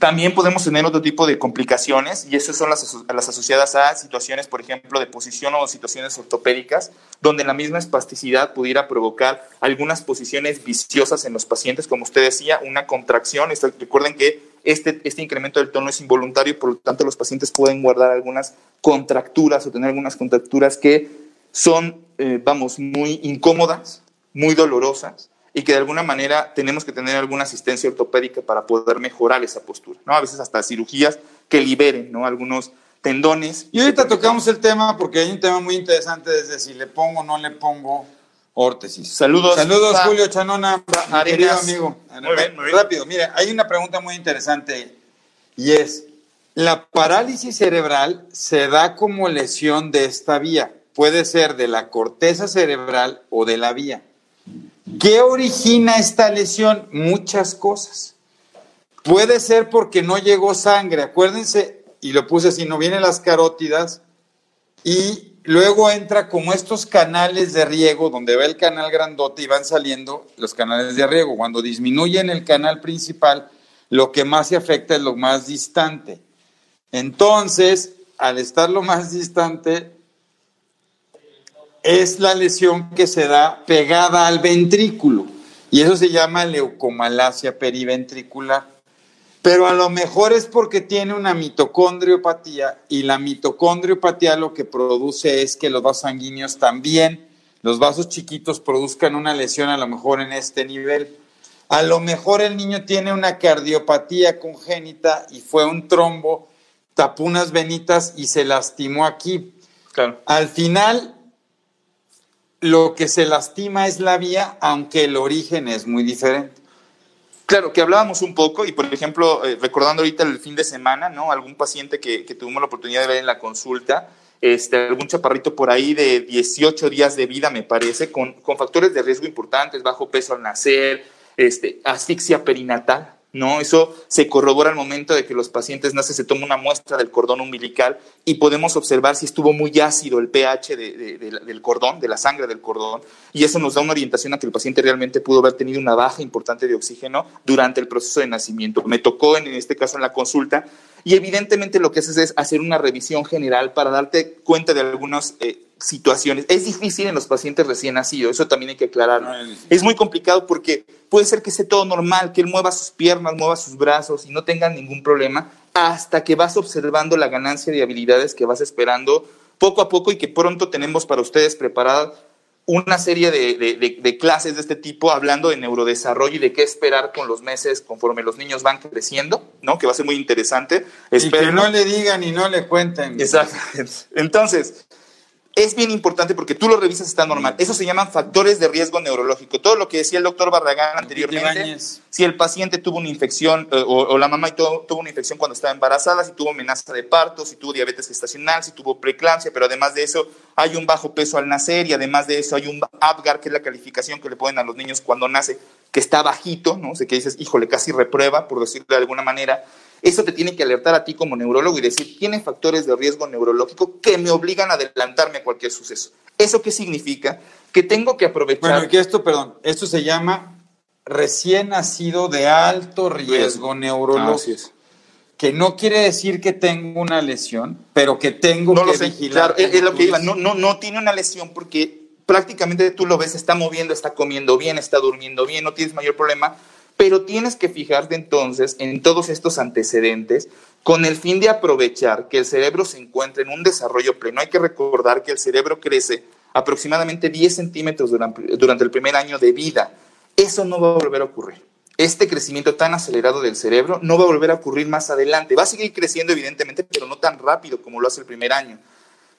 También podemos tener otro tipo de complicaciones y esas son las, las, asociadas a situaciones, por ejemplo, de posición o situaciones ortopédicas, donde la misma espasticidad pudiera provocar algunas posiciones viciosas en los pacientes, como usted decía, una contracción. Recuerden que este, este incremento del tono es involuntario, por lo tanto los pacientes pueden guardar algunas contracturas o tener algunas contracturas que son, eh, vamos, muy incómodas, muy dolorosas y que de alguna manera tenemos que tener alguna asistencia ortopédica para poder mejorar esa postura, ¿no? A veces hasta cirugías que liberen, ¿no? Algunos tendones. Y ahorita tocamos el tema porque hay un tema muy interesante desde si le pongo o no le pongo órtesis. Saludos. Saludos, Julio Chanona, querido amigo. Muy bien, muy bien. Rápido, mire, hay una pregunta muy interesante y es, ¿la parálisis cerebral se da como lesión de esta vía? Puede ser de la corteza cerebral o de la vía. ¿Qué origina esta lesión? Muchas cosas. Puede ser porque no llegó sangre, acuérdense, y lo puse así, no vienen las carótidas, y luego entra como estos canales de riego, donde va el canal grandote y van saliendo los canales de riego. Cuando disminuyen el canal principal, lo que más se afecta es lo más distante. Entonces, al estar lo más distante, es la lesión que se da pegada al ventrículo y eso se llama leucomalacia periventricular. Pero a lo mejor es porque tiene una mitocondriopatía y la mitocondriopatía lo que produce es que los vasos sanguíneos también, los vasos chiquitos produzcan una lesión a lo mejor en este nivel. A lo mejor el niño tiene una cardiopatía congénita y fue un trombo, tapó unas venitas y se lastimó aquí. Claro. Al final lo que se lastima es la vía, aunque el origen es muy diferente. Claro, que hablábamos un poco, y por ejemplo, eh, recordando ahorita el fin de semana, ¿no? Algún paciente que, tuvimos la oportunidad de ver en la consulta, este, algún chaparrito por ahí de 18 días de vida, me parece, con, con factores de riesgo importantes, bajo peso al nacer, este, asfixia perinatal, ¿no? Eso se corrobora al momento de que los pacientes nacen, se toma una muestra del cordón umbilical y podemos observar si estuvo muy ácido el pH del cordón, de la sangre del cordón, y eso nos da una orientación a que el paciente realmente pudo haber tenido una baja importante de oxígeno durante el proceso de nacimiento. Me tocó en, este caso en la consulta, y evidentemente lo que haces es hacer una revisión general para darte cuenta de algunos... Eh, situaciones. Es difícil en los pacientes recién nacidos, eso también hay que aclararlo. es, muy complicado porque puede ser que esté todo normal, que él mueva sus piernas, mueva sus brazos y no tenga ningún problema, hasta que vas observando la ganancia de habilidades que vas esperando poco a poco y que pronto tenemos para ustedes preparadas una serie de, clases de este tipo hablando de neurodesarrollo y de qué esperar con los meses conforme los niños van creciendo, ¿no? Que va a ser muy interesante. Y que no le digan y no le cuenten. Exactamente. Entonces, es bien importante porque tú lo revisas, está normal. Eso se llaman factores de riesgo neurológico. Todo lo que decía el doctor Barragán anteriormente, si el paciente tuvo una infección eh, o, la mamá tuvo, tuvo una infección cuando estaba embarazada, si tuvo amenaza de parto, si tuvo diabetes gestacional, si tuvo preeclampsia, pero además de eso hay un bajo peso al nacer y además de eso hay un APGAR, que es la calificación que le ponen a los niños cuando nace, que está bajito, ¿no? O sea, que dices, híjole, casi reprueba, por decirlo de alguna manera. Eso te tiene que alertar a ti como neurólogo y decir, tiene factores de riesgo neurológico que me obligan a adelantarme a cualquier suceso. ¿Eso qué significa? Que tengo que aprovechar... Bueno, que esto, perdón, esto se llama recién nacido de alto riesgo neurológico. Que no quiere decir que tengo una lesión, pero que tengo que vigilar. Claro, es, lo que iba. No, no, no tiene una lesión porque prácticamente tú lo ves, está moviendo, está comiendo bien, está durmiendo bien, no tienes mayor problema, pero tienes que fijarte entonces en todos estos antecedentes con el fin de aprovechar que el cerebro se encuentre en un desarrollo pleno. Hay que recordar que el cerebro crece aproximadamente 10 centímetros durante el primer año de vida. Eso no va a volver a ocurrir. Este crecimiento tan acelerado del cerebro no va a volver a ocurrir más adelante. Va a seguir creciendo, evidentemente, pero no tan rápido como lo hace el primer año.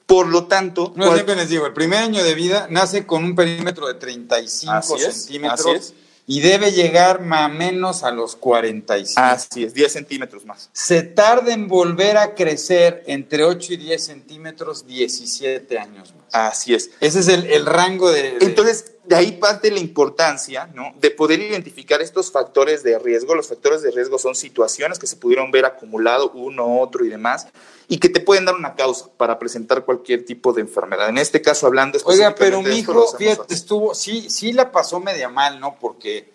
Por lo tanto... No, siempre les digo, el primer año de vida nace con un perímetro de 35 centímetros y debe llegar más o menos a los 45. Así es, 10 centímetros más. Se tarda en volver a crecer entre 8 y 10 centímetros 17 años más. Así es. Ese es el, rango de, Entonces, de ahí parte la importancia ¿no? de poder identificar estos factores de riesgo. Los factores de riesgo son situaciones que se pudieron ver acumulado uno, otro y demás, y que te pueden dar una causa para presentar cualquier tipo de enfermedad. En este caso, hablando Oiga, pero mi hijo, fíjate, estuvo, sí, sí la pasó media mal, ¿no? Porque,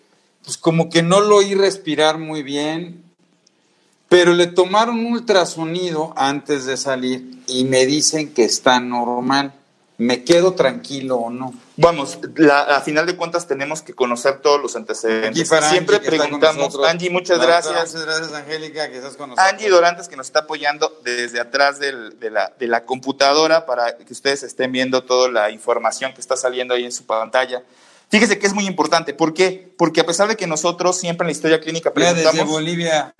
pues como que no lo oí respirar muy bien. pero le tomaron un ultrasonido antes de salir y me dicen que está normal. ¿Me quedo tranquilo o no? Vamos, la- a final de cuentas tenemos que conocer todos los antecedentes. Para Siempre Angie, preguntamos. Angie, muchas gracias. Muchas gracias, Angélica, que estás con nosotros. Angie Dorantes que nos está apoyando desde atrás del- de, la, de la computadora para que ustedes estén viendo toda la información que está saliendo ahí en su pantalla. Fíjese que es muy importante. ¿Por qué? Porque a pesar de que nosotros siempre en la historia clínica Mira, desde preguntamos, Bolivia,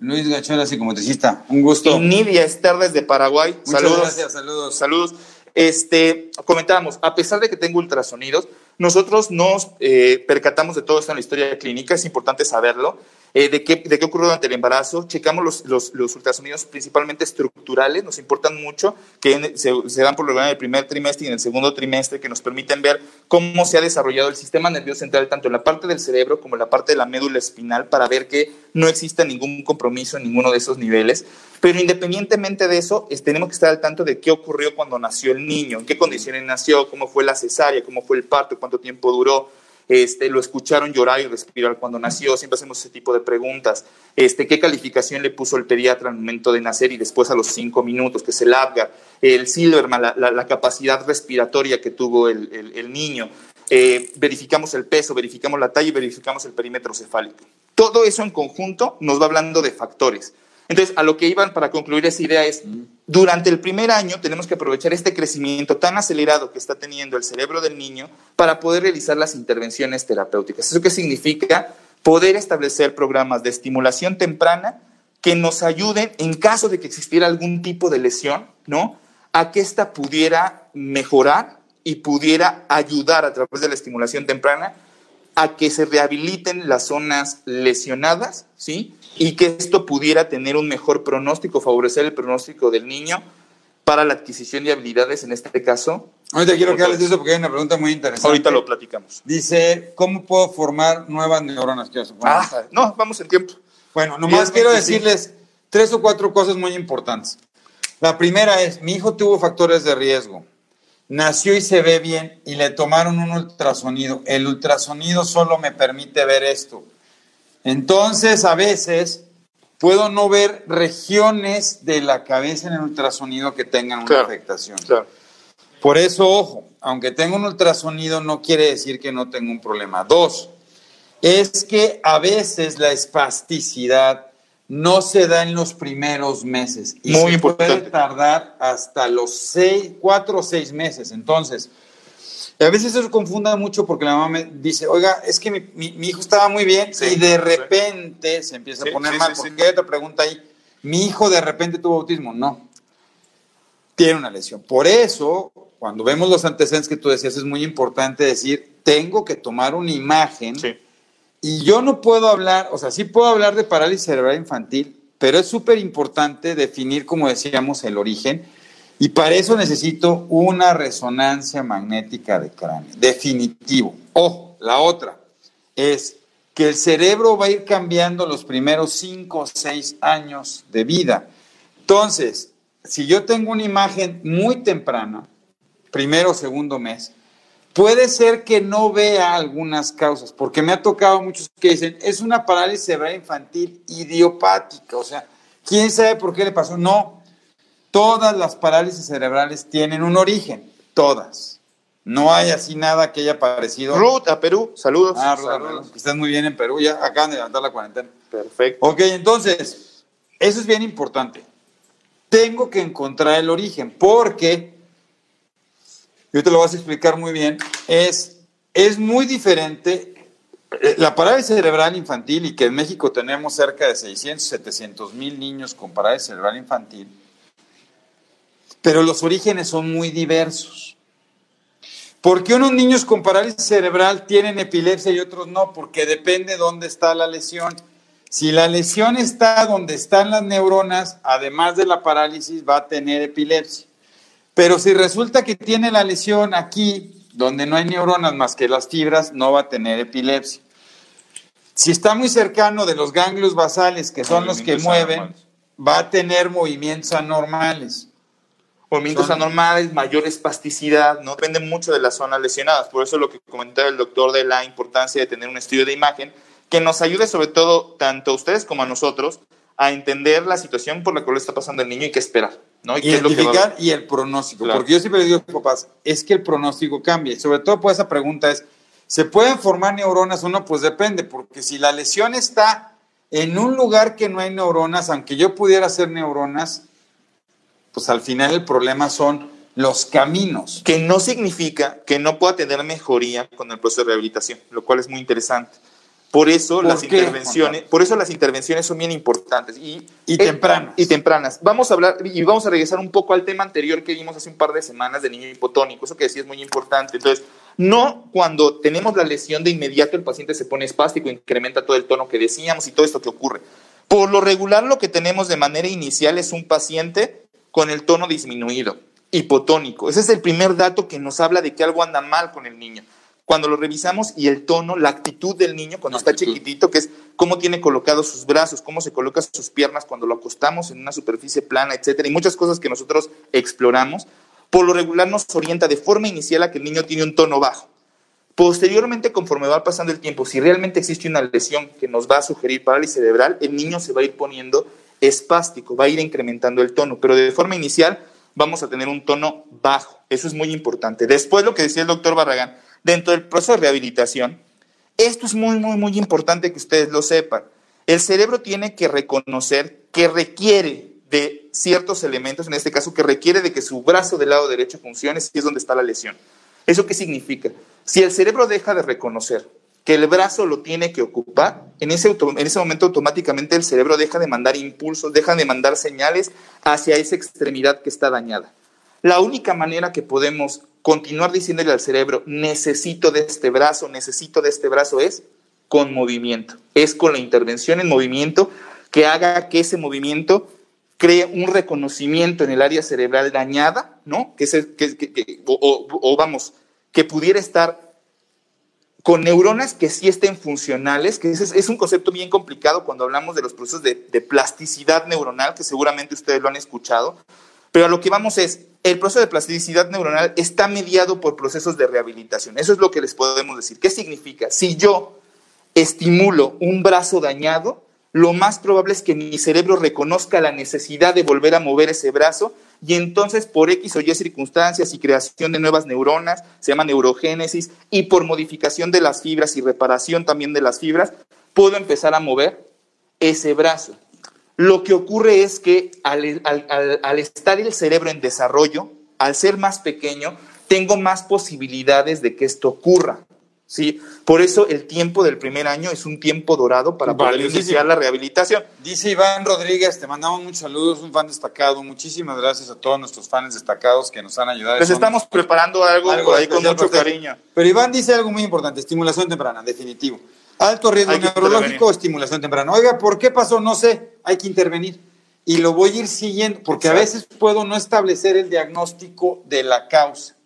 Luis Gachola, psicomotricista. Un gusto. y Nidia Esther desde Paraguay, Muchas saludos. gracias, saludos. Saludos. Este, comentábamos, a pesar de que tengo ultrasonidos, nosotros nos eh, percatamos de todo esto en la historia clínica, es importante saberlo, eh, de, qué, de qué ocurrió durante el embarazo, checamos los, los, ultrasonidos principalmente estructurales, nos importan mucho, que se dan por lo general en el primer trimestre y en el segundo trimestre, que nos permiten ver cómo se ha desarrollado el sistema nervioso central, tanto en la parte del cerebro como en la parte de la médula espinal, para ver que no exista ningún compromiso en ninguno de esos niveles. Pero independientemente de eso, es- tenemos que estar al tanto de qué ocurrió cuando nació el niño, en qué condiciones nació, cómo fue la cesárea, cómo fue el parto, cuánto tiempo duró. Este, lo escucharon llorar y respirar cuando nació, siempre hacemos ese tipo de preguntas. Este, ¿Qué calificación le puso el pediatra al momento de nacer y después a los cinco minutos, que es el? El Silverman, la, capacidad respiratoria que tuvo el niño. Eh, verificamos el peso, verificamos la talla y verificamos el perímetro cefálico. Todo eso en conjunto nos va hablando de factores. Entonces, a lo que iban para concluir esa idea es, durante el primer año tenemos que aprovechar este crecimiento tan acelerado que está teniendo el cerebro del niño para poder realizar las intervenciones terapéuticas. ¿Eso qué significa? Poder establecer programas de estimulación temprana que nos ayuden, en caso de que existiera algún tipo de lesión, ¿no? A que ésta pudiera mejorar y pudiera ayudar a través de la estimulación temprana a que se rehabiliten las zonas lesionadas, ¿sí? Y que esto pudiera tener un mejor pronóstico, favorecer el pronóstico del niño para la adquisición de habilidades, en este caso. Ahorita quiero que hables de eso porque hay una pregunta muy interesante. Ahorita lo platicamos. Dice, ¿cómo puedo formar nuevas neuronas? Ah, no, vamos en tiempo. Bueno, nomás quiero decirles tres o cuatro cosas muy importantes. La primera es, mi hijo tuvo factores de riesgo, nació y se ve bien y le tomaron un ultrasonido. El ultrasonido solo me permite ver esto. Entonces, a veces puedo no ver regiones de la cabeza en el ultrasonido que tengan una Claro. afectación. Claro. Por eso, ojo, aunque tenga un ultrasonido no quiere decir que no tenga un problema. Dos, es que a veces la espasticidad no se da en los primeros meses y Muy se puede importante. tardar hasta los seis, cuatro o seis meses. Entonces, a veces eso confunda mucho porque la mamá me dice, oiga, es que mi, mi- mi hijo estaba muy bien Sí, y de sí. repente se empieza a poner sí, mal. porque hay otra pregunta ahí, mi hijo de repente tuvo autismo. No, tiene una lesión. Por eso, cuando vemos los antecedentes que tú decías, es muy importante decir, tengo que tomar una imagen y yo no puedo hablar, o sea, sí puedo hablar de parálisis cerebral infantil, pero es súper importante definir, como decíamos, el origen. Y para eso necesito una resonancia magnética de cráneo, definitivo. O la otra es que el cerebro va a ir cambiando los primeros cinco o seis años de vida. Entonces, si yo tengo una imagen muy temprana, primero o segundo mes, puede ser que no vea algunas causas, porque me ha tocado muchos que dicen, es una parálisis cerebral infantil idiopática, o sea, ¿quién sabe por qué le pasó? No, todas las parálisis cerebrales tienen un origen, todas. No hay así nada que haya parecido. Ruth, a Perú, saludos. Ah, Ruth, Saludos. que estás muy bien en Perú, ya acaban de levantar la cuarentena. Perfecto. Ok, entonces, eso es bien importante. Tengo que encontrar el origen, porque, yo te lo vas a explicar muy bien, es, es muy diferente. eh, La parálisis cerebral infantil, y que en México tenemos cerca de 600, 700 mil niños con parálisis cerebral infantil, pero los orígenes son muy diversos. ¿Por qué unos niños con parálisis cerebral tienen epilepsia y otros no? Porque depende dónde está la lesión. Si la lesión está donde están las neuronas, además de la parálisis, va a tener epilepsia. Pero si resulta que tiene la lesión aquí, donde no hay neuronas más que las fibras, no va a tener epilepsia. Si está muy cercano de los ganglios basales, que son los que mueven, anormales. va a tener movimientos anormales. Movimientos Son- anormales, mayor espasticidad, no depende mucho de las zonas lesionadas. Por eso lo que comentaba el doctor de la importancia de tener un estudio de imagen que nos ayude sobre todo tanto a ustedes como a nosotros a entender la situación por la cual está pasando el niño y qué esperar. ¿no? ¿Y Identificar y el pronóstico. Porque yo siempre digo, papás, es que el pronóstico cambia. Y sobre todo, pues esa pregunta es, ¿se pueden formar neuronas o no? Pues depende, porque si la lesión está en un lugar que no hay neuronas, aunque yo pudiera hacer neuronas, pues al final el problema son los caminos. Que no significa que no pueda tener mejoría con el proceso de rehabilitación, lo cual es muy interesante. Por eso las intervenciones, por eso las intervenciones son bien importantes y, y tempranas. y tempranas. Vamos a hablar y vamos a regresar un poco al tema anterior que vimos hace un par de semanas de niño hipotónico. Eso que decía es muy importante. Entonces, no cuando tenemos la lesión de inmediato el paciente se pone espástico, incrementa todo el tono que decíamos y todo esto que ocurre. Por lo regular lo que tenemos de manera inicial es un paciente con el tono disminuido, hipotónico. Ese es el primer dato que nos habla de que algo anda mal con el niño cuando lo revisamos y el tono, la actitud del niño cuando está chiquitito, que es cómo tiene colocados sus brazos, cómo se colocan sus piernas cuando lo acostamos en una superficie plana, etcétera, y muchas cosas que nosotros exploramos, por lo regular nos orienta de forma inicial a que el niño tiene un tono bajo. Posteriormente, conforme va pasando el tiempo, si realmente existe una lesión que nos va a sugerir parálisis cerebral, el niño se va a ir poniendo espástico, va a ir incrementando el tono, pero de forma inicial vamos a tener un tono bajo. Eso es muy importante. Después, lo que decía el doctor Barragán, dentro del proceso de rehabilitación, esto es muy, muy, muy importante que ustedes lo sepan. El cerebro tiene que reconocer que requiere de ciertos elementos, en este caso, que requiere de que su brazo del lado derecho funcione, si es donde está la lesión. ¿Eso qué significa? Si el cerebro deja de reconocer que el brazo lo tiene que ocupar, en ese, en ese momento automáticamente el cerebro deja de mandar impulsos, deja de mandar señales hacia esa extremidad que está dañada. La única manera que podemos continuar diciéndole al cerebro, necesito de este brazo, necesito de este brazo, es con movimiento. Es con la intervención en movimiento que haga que ese movimiento cree un reconocimiento en el área cerebral dañada, ¿no? Que, o, vamos, que pudiera estar con neuronas que sí estén funcionales, que es, un concepto bien complicado cuando hablamos de los procesos de, de plasticidad neuronal, que seguramente ustedes lo han escuchado, pero a lo que vamos es, el proceso de plasticidad neuronal está mediado por procesos de rehabilitación. Eso es lo que les podemos decir. ¿Qué significa? Si yo estimulo un brazo dañado, lo más probable es que mi cerebro reconozca la necesidad de volver a mover ese brazo y entonces por X o Y circunstancias y creación de nuevas neuronas, se llama neurogénesis, y por modificación de las fibras y reparación también de las fibras, puedo empezar a mover ese brazo. Lo que ocurre es que al, estar el cerebro en desarrollo, al ser más pequeño, tengo más posibilidades de que esto ocurra. ¿Sí? Por eso el tiempo del primer año es un tiempo dorado para poder iniciar la rehabilitación. Dice Iván Rodríguez, te mandamos muchos saludos, un fan destacado. Muchísimas gracias a todos nuestros fans destacados que nos han ayudado. Les estamos preparando algo, algo ahí con mucho cariño. Pero Iván dice algo muy importante, estimulación temprana, definitivo. Alto riesgo neurológico, estimulación temprana. Oiga, ¿por qué pasó? No sé, hay que intervenir. Y lo voy a ir siguiendo, porque a veces puedo no establecer el diagnóstico de la causa.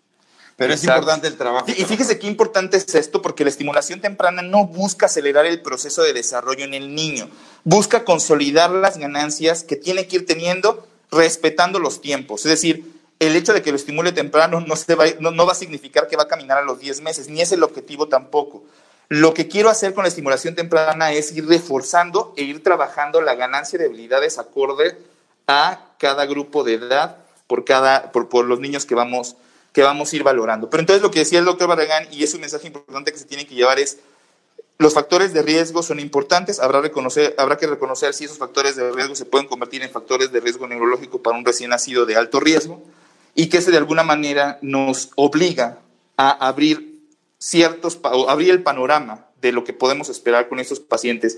Pero es importante el trabajo. Y fíjese qué importante es esto, porque la estimulación temprana no busca acelerar el proceso de desarrollo en el niño, busca consolidar las ganancias que tiene que ir teniendo respetando los tiempos. Es decir, el hecho de que lo estimule temprano no, se va, no va a significar que va a caminar a los 10 meses, ni es el objetivo tampoco. Lo que quiero hacer con la estimulación temprana es ir reforzando e ir trabajando la ganancia de habilidades acorde a cada grupo de edad por, cada, por, los niños que vamos, que vamos a ir valorando. Pero entonces lo que decía el doctor Barragán, y es un mensaje importante que se tiene que llevar, es los factores de riesgo son importantes, habrá, reconocer, habrá que reconocer si esos factores de riesgo se pueden convertir en factores de riesgo neurológico para un recién nacido de alto riesgo y que ese de alguna manera nos obliga a abrir ciertos, o abrir el panorama de lo que podemos esperar con estos pacientes.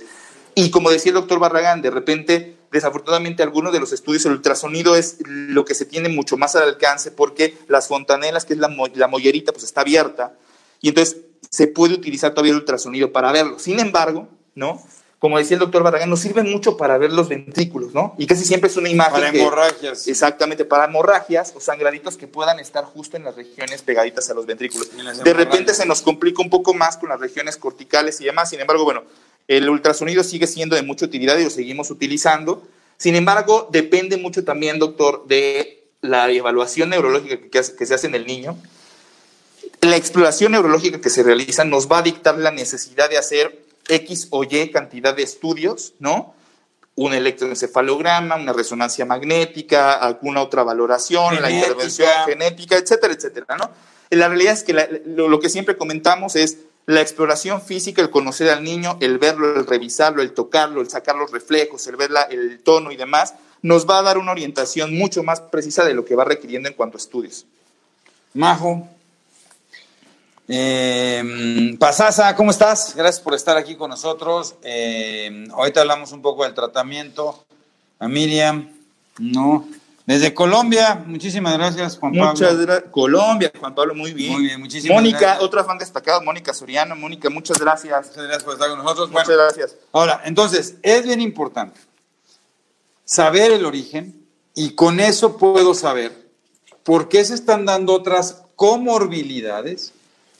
Y como decía el doctor Barragán, de repente, desafortunadamente, algunos de los estudios, el ultrasonido es lo que se tiene mucho más al alcance porque las fontanelas, que es la, la mollerita, pues está abierta y entonces se puede utilizar todavía el ultrasonido para verlo. Sin embargo, ¿no? como decía el doctor Barragán, nos sirven mucho para ver los ventrículos, ¿no? Y casi siempre es una imagen. Para hemorragias. Exactamente, para hemorragias o sangraditos que puedan estar justo en las regiones pegaditas a los ventrículos. De repente se nos complica un poco más con las regiones corticales y demás. Sin embargo, bueno, el ultrasonido sigue siendo de mucha utilidad y lo seguimos utilizando. Sin embargo, depende mucho también, doctor, de la evaluación neurológica que, que se hace en el niño. La exploración neurológica que se realiza nos va a dictar la necesidad de hacer X o Y cantidad de estudios, ¿no? un electroencefalograma, una resonancia magnética, alguna otra valoración, la intervención genética, etcétera, etcétera, ¿no? La realidad es que la- lo, lo que siempre comentamos es la exploración física, el conocer al niño, el verlo, el revisarlo, el tocarlo, el sacar los reflejos, el ver la- el tono y demás, nos va a dar una orientación mucho más precisa de lo que va requiriendo en cuanto a estudios. Majo. Eh, Pasasa, ¿cómo estás? Gracias por estar aquí con nosotros. Eh, ahorita hablamos un poco del tratamiento. A Miriam, no. Desde Colombia, muchísimas gracias, Juan Pablo. Muchas gracias. Colombia, Juan Pablo, muy bien. Muy bien, muchísimas Mónica, gracias. otra fan destacada, Mónica Soriano. Mónica, muchas gracias. Muchas gracias por estar con nosotros. Muchas Bueno, gracias. ahora, entonces, es bien importante saber el origen y con eso puedo saber por qué se están dando otras comorbilidades,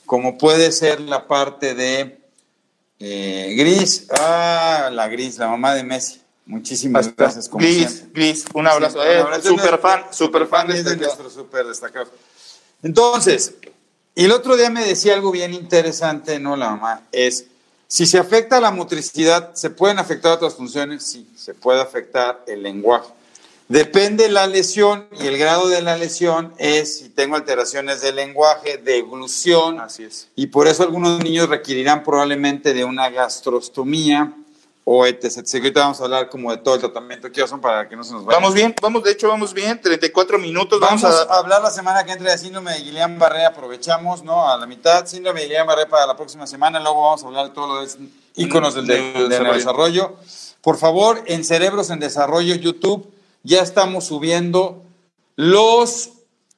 como puede ser la parte de eh, Gris, ah, la Gris, la mamá de Messi. Muchísimas gracias, como Glis, siempre. Glis, un abrazo. Sí, Eh, un abrazo. super fan, super fan de de este nuestro super destacado. Entonces, y el otro día me decía algo bien interesante, ¿no? La mamá, es, si se afecta la motricidad, ¿se pueden afectar otras funciones? Sí, se puede afectar el lenguaje. Depende la lesión y el grado de la lesión es si tengo alteraciones del lenguaje, de eglusión, Así es. y por eso algunos niños requerirán probablemente de una gastrostomía o etc. Ahorita vamos a hablar como de todo el tratamiento que son para que no se nos vaya. Vamos bien, vamos, de hecho vamos bien, 34 minutos, Vamos, vamos, a... hablar la semana que entra de síndrome de Guillain-Barré, aprovechamos, ¿no? A la mitad, síndrome de Guillain-Barré para la próxima semana, luego vamos a hablar de todo lo de íconos del, Del del desarrollo. desarrollo. Por favor, en Cerebros en Desarrollo YouTube ya estamos subiendo los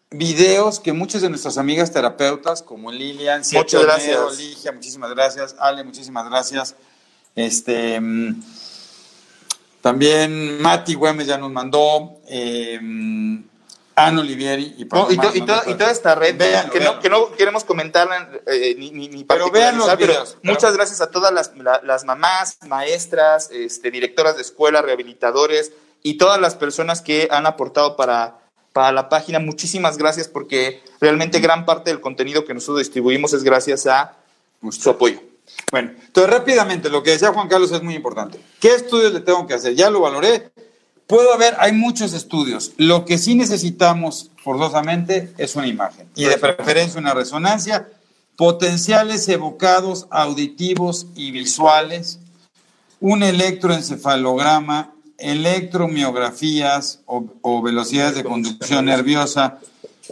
videos que muchas de nuestras amigas terapeutas, como Lilian, Siete Muchas Olmedo, gracias. Ligia, muchísimas gracias, Ale, muchísimas gracias. Este, mm, también Mati Güemes ya nos mandó, eh, Ann Olivieri y, No, y, to- y toda, mandó y toda esta red Véanlo, que, no, véanlo. que no queremos comentarla eh, ni, ni, ni Pero vean los pero videos, pero- muchas gracias a todas las, la- las mamás, maestras, este, directoras de escuela, rehabilitadores y todas las personas que han aportado para, para la página. Muchísimas gracias porque realmente gran parte del contenido que nosotros distribuimos es gracias a su apoyo. Bueno, entonces rápidamente, lo que decía Juan Carlos es muy importante. ¿Qué estudios le tengo que hacer? Ya lo valoré. Puedo haber, hay muchos estudios. Lo que sí necesitamos forzosamente es una imagen y de preferencia una resonancia, potenciales evocados auditivos y visuales, un electroencefalograma, electromiografías o, o velocidades de conducción nerviosa,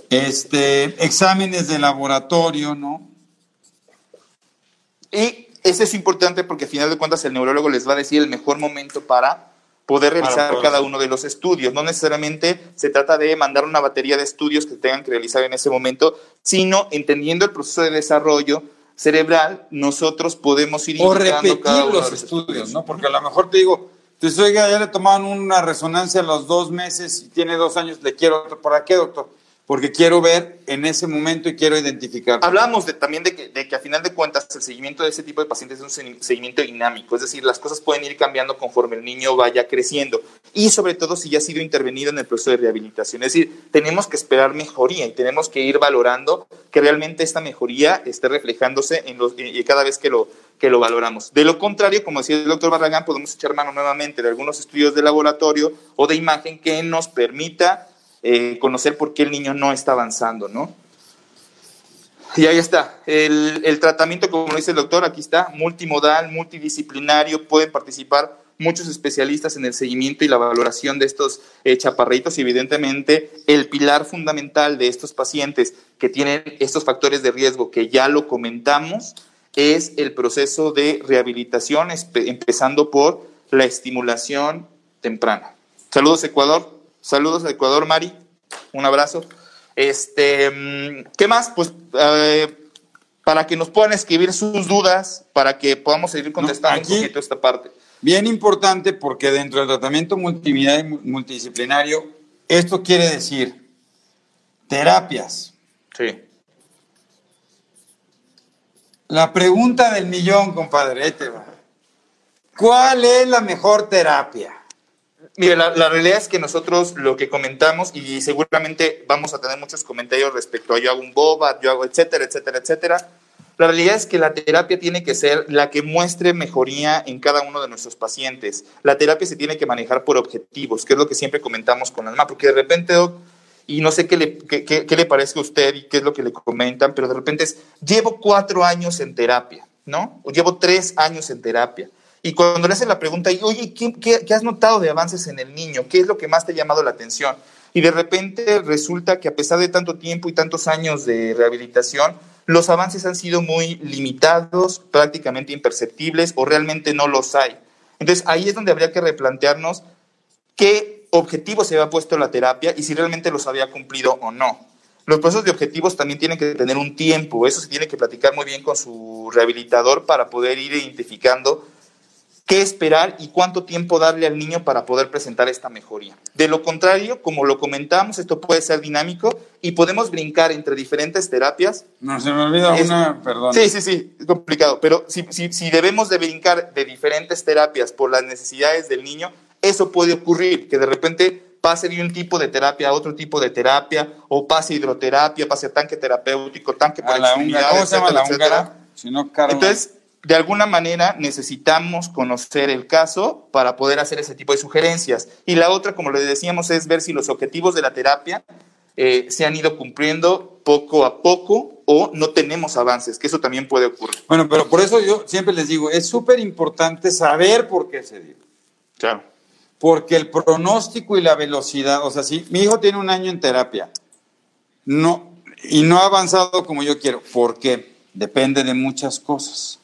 este, exámenes de laboratorio, ¿no? Y eso es importante porque al final de cuentas el neurólogo les va a decir el mejor momento para poder realizar cada uno de los estudios. No necesariamente se trata de mandar una batería de estudios que tengan que realizar en ese momento, sino entendiendo el proceso de desarrollo cerebral, nosotros podemos ir o repetir cada uno los de estudios, ¿no? Porque a lo mejor te digo, pues oiga, ya le tomaron una resonancia a los dos meses y tiene dos años, le quiero otro. ¿Para qué, doctor? Porque quiero ver en ese momento y quiero identificar. Hablábamos de, también de que, de que a final de cuentas el seguimiento de ese tipo de pacientes es un se- seguimiento dinámico, es decir, las cosas pueden ir cambiando conforme el niño vaya creciendo y sobre todo si ya ha sido intervenido en el proceso de rehabilitación. Es decir, tenemos que esperar mejoría y tenemos que ir valorando que realmente esta mejoría esté reflejándose en los, y cada vez que lo, que lo valoramos. De lo contrario, como decía el doctor Barragán, podemos echar mano nuevamente de algunos estudios de laboratorio o de imagen que nos permita eh, conocer por qué el niño no está avanzando, ¿no? Y ahí está. El, tratamiento, como lo dice el doctor, aquí está, multimodal, multidisciplinario, pueden participar muchos especialistas en el seguimiento y la valoración de estos eh, chaparritos. Y evidentemente, el pilar fundamental de estos pacientes que tienen estos factores de riesgo, que ya lo comentamos, es el proceso de rehabilitación, empezando por la estimulación temprana. Saludos Ecuador, saludos a Ecuador, Mari, un abrazo. Este, mm, ¿qué más? Pues eh, para que nos puedan escribir sus dudas, para que podamos seguir contestando aquí- un poquito esta parte. Bien importante porque dentro del tratamiento multidisciplinario, esto quiere decir terapias. Sí. La pregunta del millón, compadre. ¿Cuál es la mejor terapia? Mire, la, la realidad es que nosotros lo que comentamos, y seguramente vamos a tener muchos comentarios respecto a yo hago un boba, yo hago etcétera, etcétera, etcétera. La realidad es que la terapia tiene que ser la que muestre mejoría en cada uno de nuestros pacientes. La terapia se tiene que manejar por objetivos, que es lo que siempre comentamos con mamá, porque de repente, y no sé qué le, qué, qué, le parece a usted y qué es lo que le comentan, pero de repente es, llevo cuatro años en terapia, ¿no? O llevo tres años en terapia. Y cuando le hacen la pregunta, oye, ¿qué, ¿qué, has notado de avances en el niño? ¿Qué es lo que más te ha llamado la atención? Y de repente resulta que a pesar de tanto tiempo y tantos años de rehabilitación, los avances han sido muy limitados, prácticamente imperceptibles o realmente no los hay. Entonces ahí es donde habría que replantearnos qué objetivo se había puesto la terapia y si realmente los había cumplido o no. Los procesos de objetivos también tienen que tener un tiempo, eso se tiene que platicar muy bien con su rehabilitador para poder ir identificando qué esperar y cuánto tiempo darle al niño para poder presentar esta mejoría. De lo contrario, como lo comentamos, esto puede ser dinámico y podemos brincar entre diferentes terapias. No, se me olvida una, perdón. Sí, sí, sí, es complicado, pero si, si, si debemos de brincar de diferentes terapias por las necesidades del niño, eso puede ocurrir, que de repente pase de un tipo de terapia a otro tipo de terapia, o pase hidroterapia, pase tanque terapéutico, tanque para la ¿Cómo se llama la húngara? Si no, Entonces, de alguna manera necesitamos conocer el caso para poder hacer ese tipo de sugerencias. Y la otra, como le decíamos, es ver si los objetivos de la terapia eh, se han ido cumpliendo poco a poco o no tenemos avances, que eso también puede ocurrir. Bueno, pero por eso yo siempre les digo, es súper importante saber por qué se dio. Claro. Porque el pronóstico y la velocidad, o sea, si mi hijo tiene un año en terapia no, y no ha avanzado como yo quiero, ¿por qué? Depende de muchas cosas.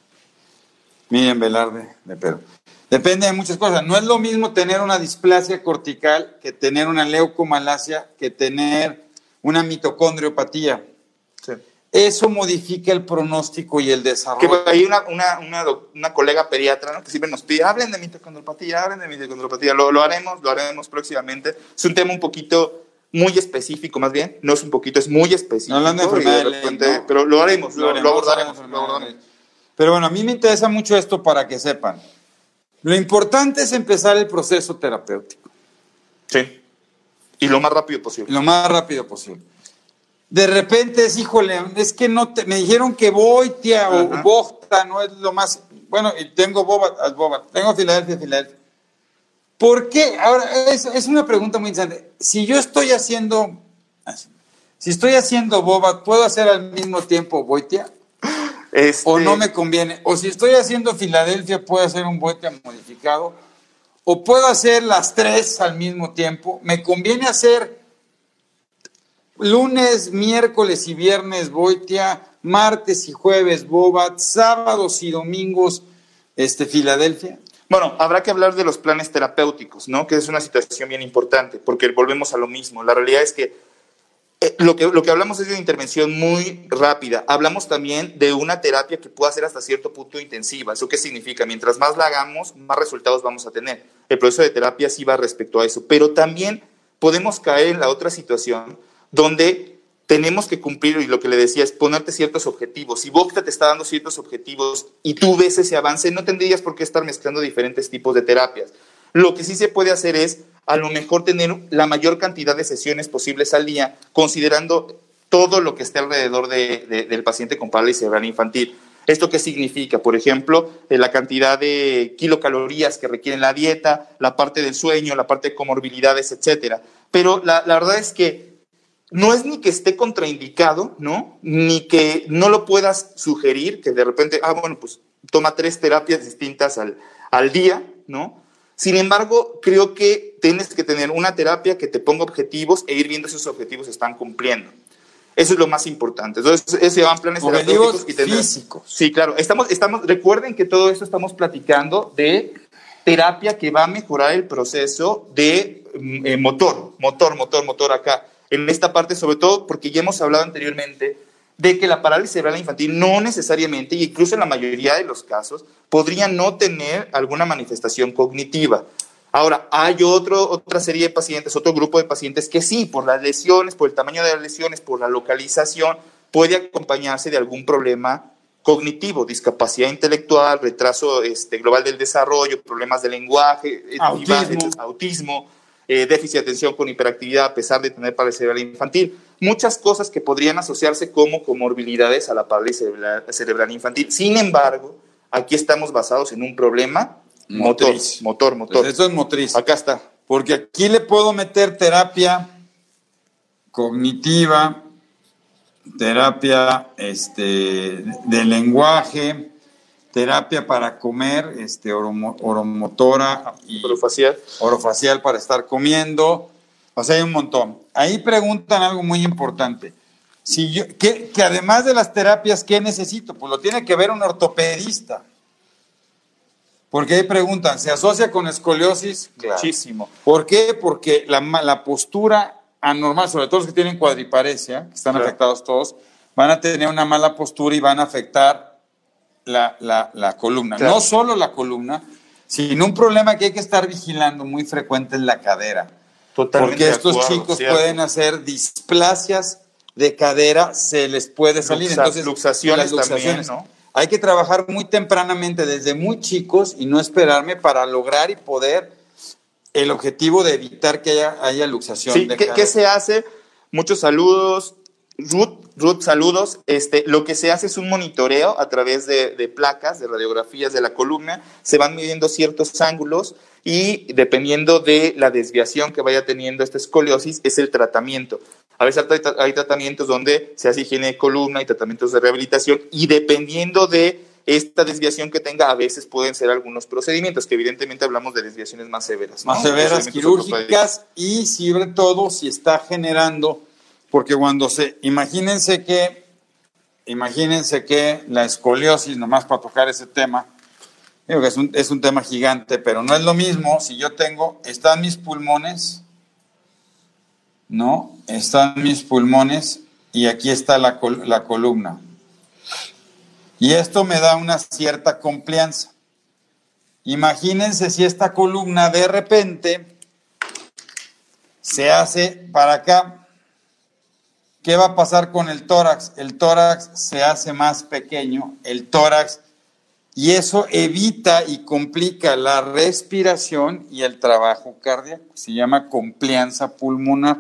Miren, Velarde, de Pedro. Depende de muchas cosas. No es lo mismo tener una displasia cortical que tener una leucomalacia, que tener una mitocondriopatía. Eso modifica el pronóstico y el desarrollo. Que hay una, una, una, colega pediatra ¿no? que siempre nos pide, hablen de mitocondriopatía, hablen de mitocondriopatía. Lo, lo haremos, lo haremos próximamente. Es un tema un poquito muy específico, más bien. No es un poquito, es muy específico. No hablando de Pero lo haremos, lo, abordaremos. Lo abordaremos. Pero bueno, a mí me interesa mucho esto para que sepan. Lo importante es empezar el proceso terapéutico. Sí. Y lo más rápido posible. Lo más rápido posible. De repente es, híjole, es que no te, me dijeron que voy, tía, o Bogta no es lo más. Bueno, y tengo Boba, Boba, tengo Filadelfia, Filadelfia. ¿Por qué? Ahora, es, es, una pregunta muy interesante. Si yo estoy haciendo, si estoy haciendo Boba, ¿puedo hacer al mismo tiempo Boitia? O no me conviene. O si estoy haciendo Filadelfia, puedo hacer un boite modificado. O puedo hacer las tres al mismo tiempo. Me conviene hacer lunes, miércoles y viernes Boitia, martes y jueves Bobat, sábados y domingos este, Filadelfia. Bueno, habrá que hablar de los planes terapéuticos, ¿no? Que es una situación bien importante, porque volvemos a lo mismo. La realidad es que eh, lo, que, lo que hablamos es de una intervención muy rápida. Hablamos también de una terapia que pueda ser hasta cierto punto intensiva. ¿Eso qué significa? Mientras más la hagamos, más resultados vamos a tener. El proceso de terapia sí va respecto a eso. Pero también podemos caer en la otra situación donde tenemos que cumplir, y lo que le decía es ponerte ciertos objetivos. Si Bocta te está dando ciertos objetivos y tú ves ese avance, no tendrías por qué estar mezclando diferentes tipos de terapias. Lo que sí se puede hacer es a lo mejor tener la mayor cantidad de sesiones posibles al día, considerando todo lo que esté alrededor del paciente con parálisis cerebral infantil. ¿Esto qué significa? Por ejemplo, eh, la cantidad de kilocalorías que requiere la dieta, la parte del sueño, la parte de comorbilidades, etcétera. Pero la, la, verdad es que no es ni que esté contraindicado, ¿no? Ni que no lo puedas sugerir, que de repente, ah, bueno, pues toma tres terapias distintas al, al día, ¿no? Sin embargo, creo que tienes que tener una terapia que te ponga objetivos e ir viendo si esos objetivos se están cumpliendo. Eso es lo más importante. Entonces, ese van planes terapéuticos y físicos. Sí, claro. Estamos, estamos, recuerden que todo esto estamos platicando de terapia que va a mejorar el proceso de mm, eh, motor, motor, motor, motor acá. En esta parte, sobre todo, porque ya hemos hablado anteriormente de que la parálisis cerebral infantil no necesariamente, y incluso en la mayoría de los casos, podría no tener alguna manifestación cognitiva. Ahora, hay otro, otra serie de pacientes, otro grupo de pacientes que sí, por las lesiones, por el tamaño de las lesiones, por la localización, puede acompañarse de algún problema cognitivo, discapacidad intelectual, retraso este, global del desarrollo, problemas de lenguaje, eh, autismo, autismo eh, déficit de atención con hiperactividad a pesar de tener parálisis cerebral infantil. Muchas cosas que podrían asociarse como comorbilidades a la parálisis cerebral, cerebral infantil. Sin embargo, aquí estamos basados en un problema Motriz. motor, motor, motor. Pues esto es motriz. Acá está. Porque aquí le puedo meter terapia cognitiva, terapia este, de lenguaje, terapia para comer, este, oromo- oromotora y Orofacial. orofacial para estar comiendo. O sea, hay un montón. Ahí preguntan algo muy importante. Si yo, ¿qué- que además de las terapias, ¿qué necesito? Pues lo tiene que ver un ortopedista. Porque ahí preguntan, ¿se asocia con escoliosis? Claro. Muchísimo. ¿Por qué? Porque la, la postura anormal, sobre todo los que tienen cuadriparesia, que están Claro. afectados todos, van a tener una mala postura y van a afectar la, la- la columna. Claro. No solo la columna, sino un problema que hay que estar vigilando muy frecuente en la cadera. Totalmente porque estos acuerdo, chicos cierto. pueden hacer displasias de cadera, se les puede salir. Luxa- Entonces, luxaciones las luxaciones. también, ¿no? Hay que trabajar muy tempranamente, desde muy chicos, y no esperarme para lograr y poder el objetivo de evitar que haya, haya luxación Sí, de ¿qué, cadera. qué se hace? Muchos saludos. Ruth, Ruth, saludos. Este, lo que se hace es un monitoreo a través de, de placas, de radiografías de la columna. Se van midiendo ciertos ángulos y dependiendo de la desviación que vaya teniendo esta escoliosis, es el tratamiento. A veces hay, tra- hay tratamientos donde se hace higiene de columna y tratamientos de rehabilitación y dependiendo de esta desviación que tenga, a veces pueden ser algunos procedimientos, que evidentemente hablamos de desviaciones más severas. ¿no? más severas, quirúrgicas y sobre todo si está generando, porque cuando se, imagínense que, imagínense que la escoliosis, nomás para tocar ese tema, es un, es un tema gigante, pero no es lo mismo si yo tengo, están mis pulmones, ¿no? Están mis pulmones y aquí está la, col- la columna. Y esto me da una cierta complianza. Imagínense si esta columna de repente se hace para acá. ¿Qué va a pasar con el tórax? El tórax se hace más pequeño, el tórax, y eso evita y complica la respiración y el trabajo cardíaco. Se llama complianza pulmonar.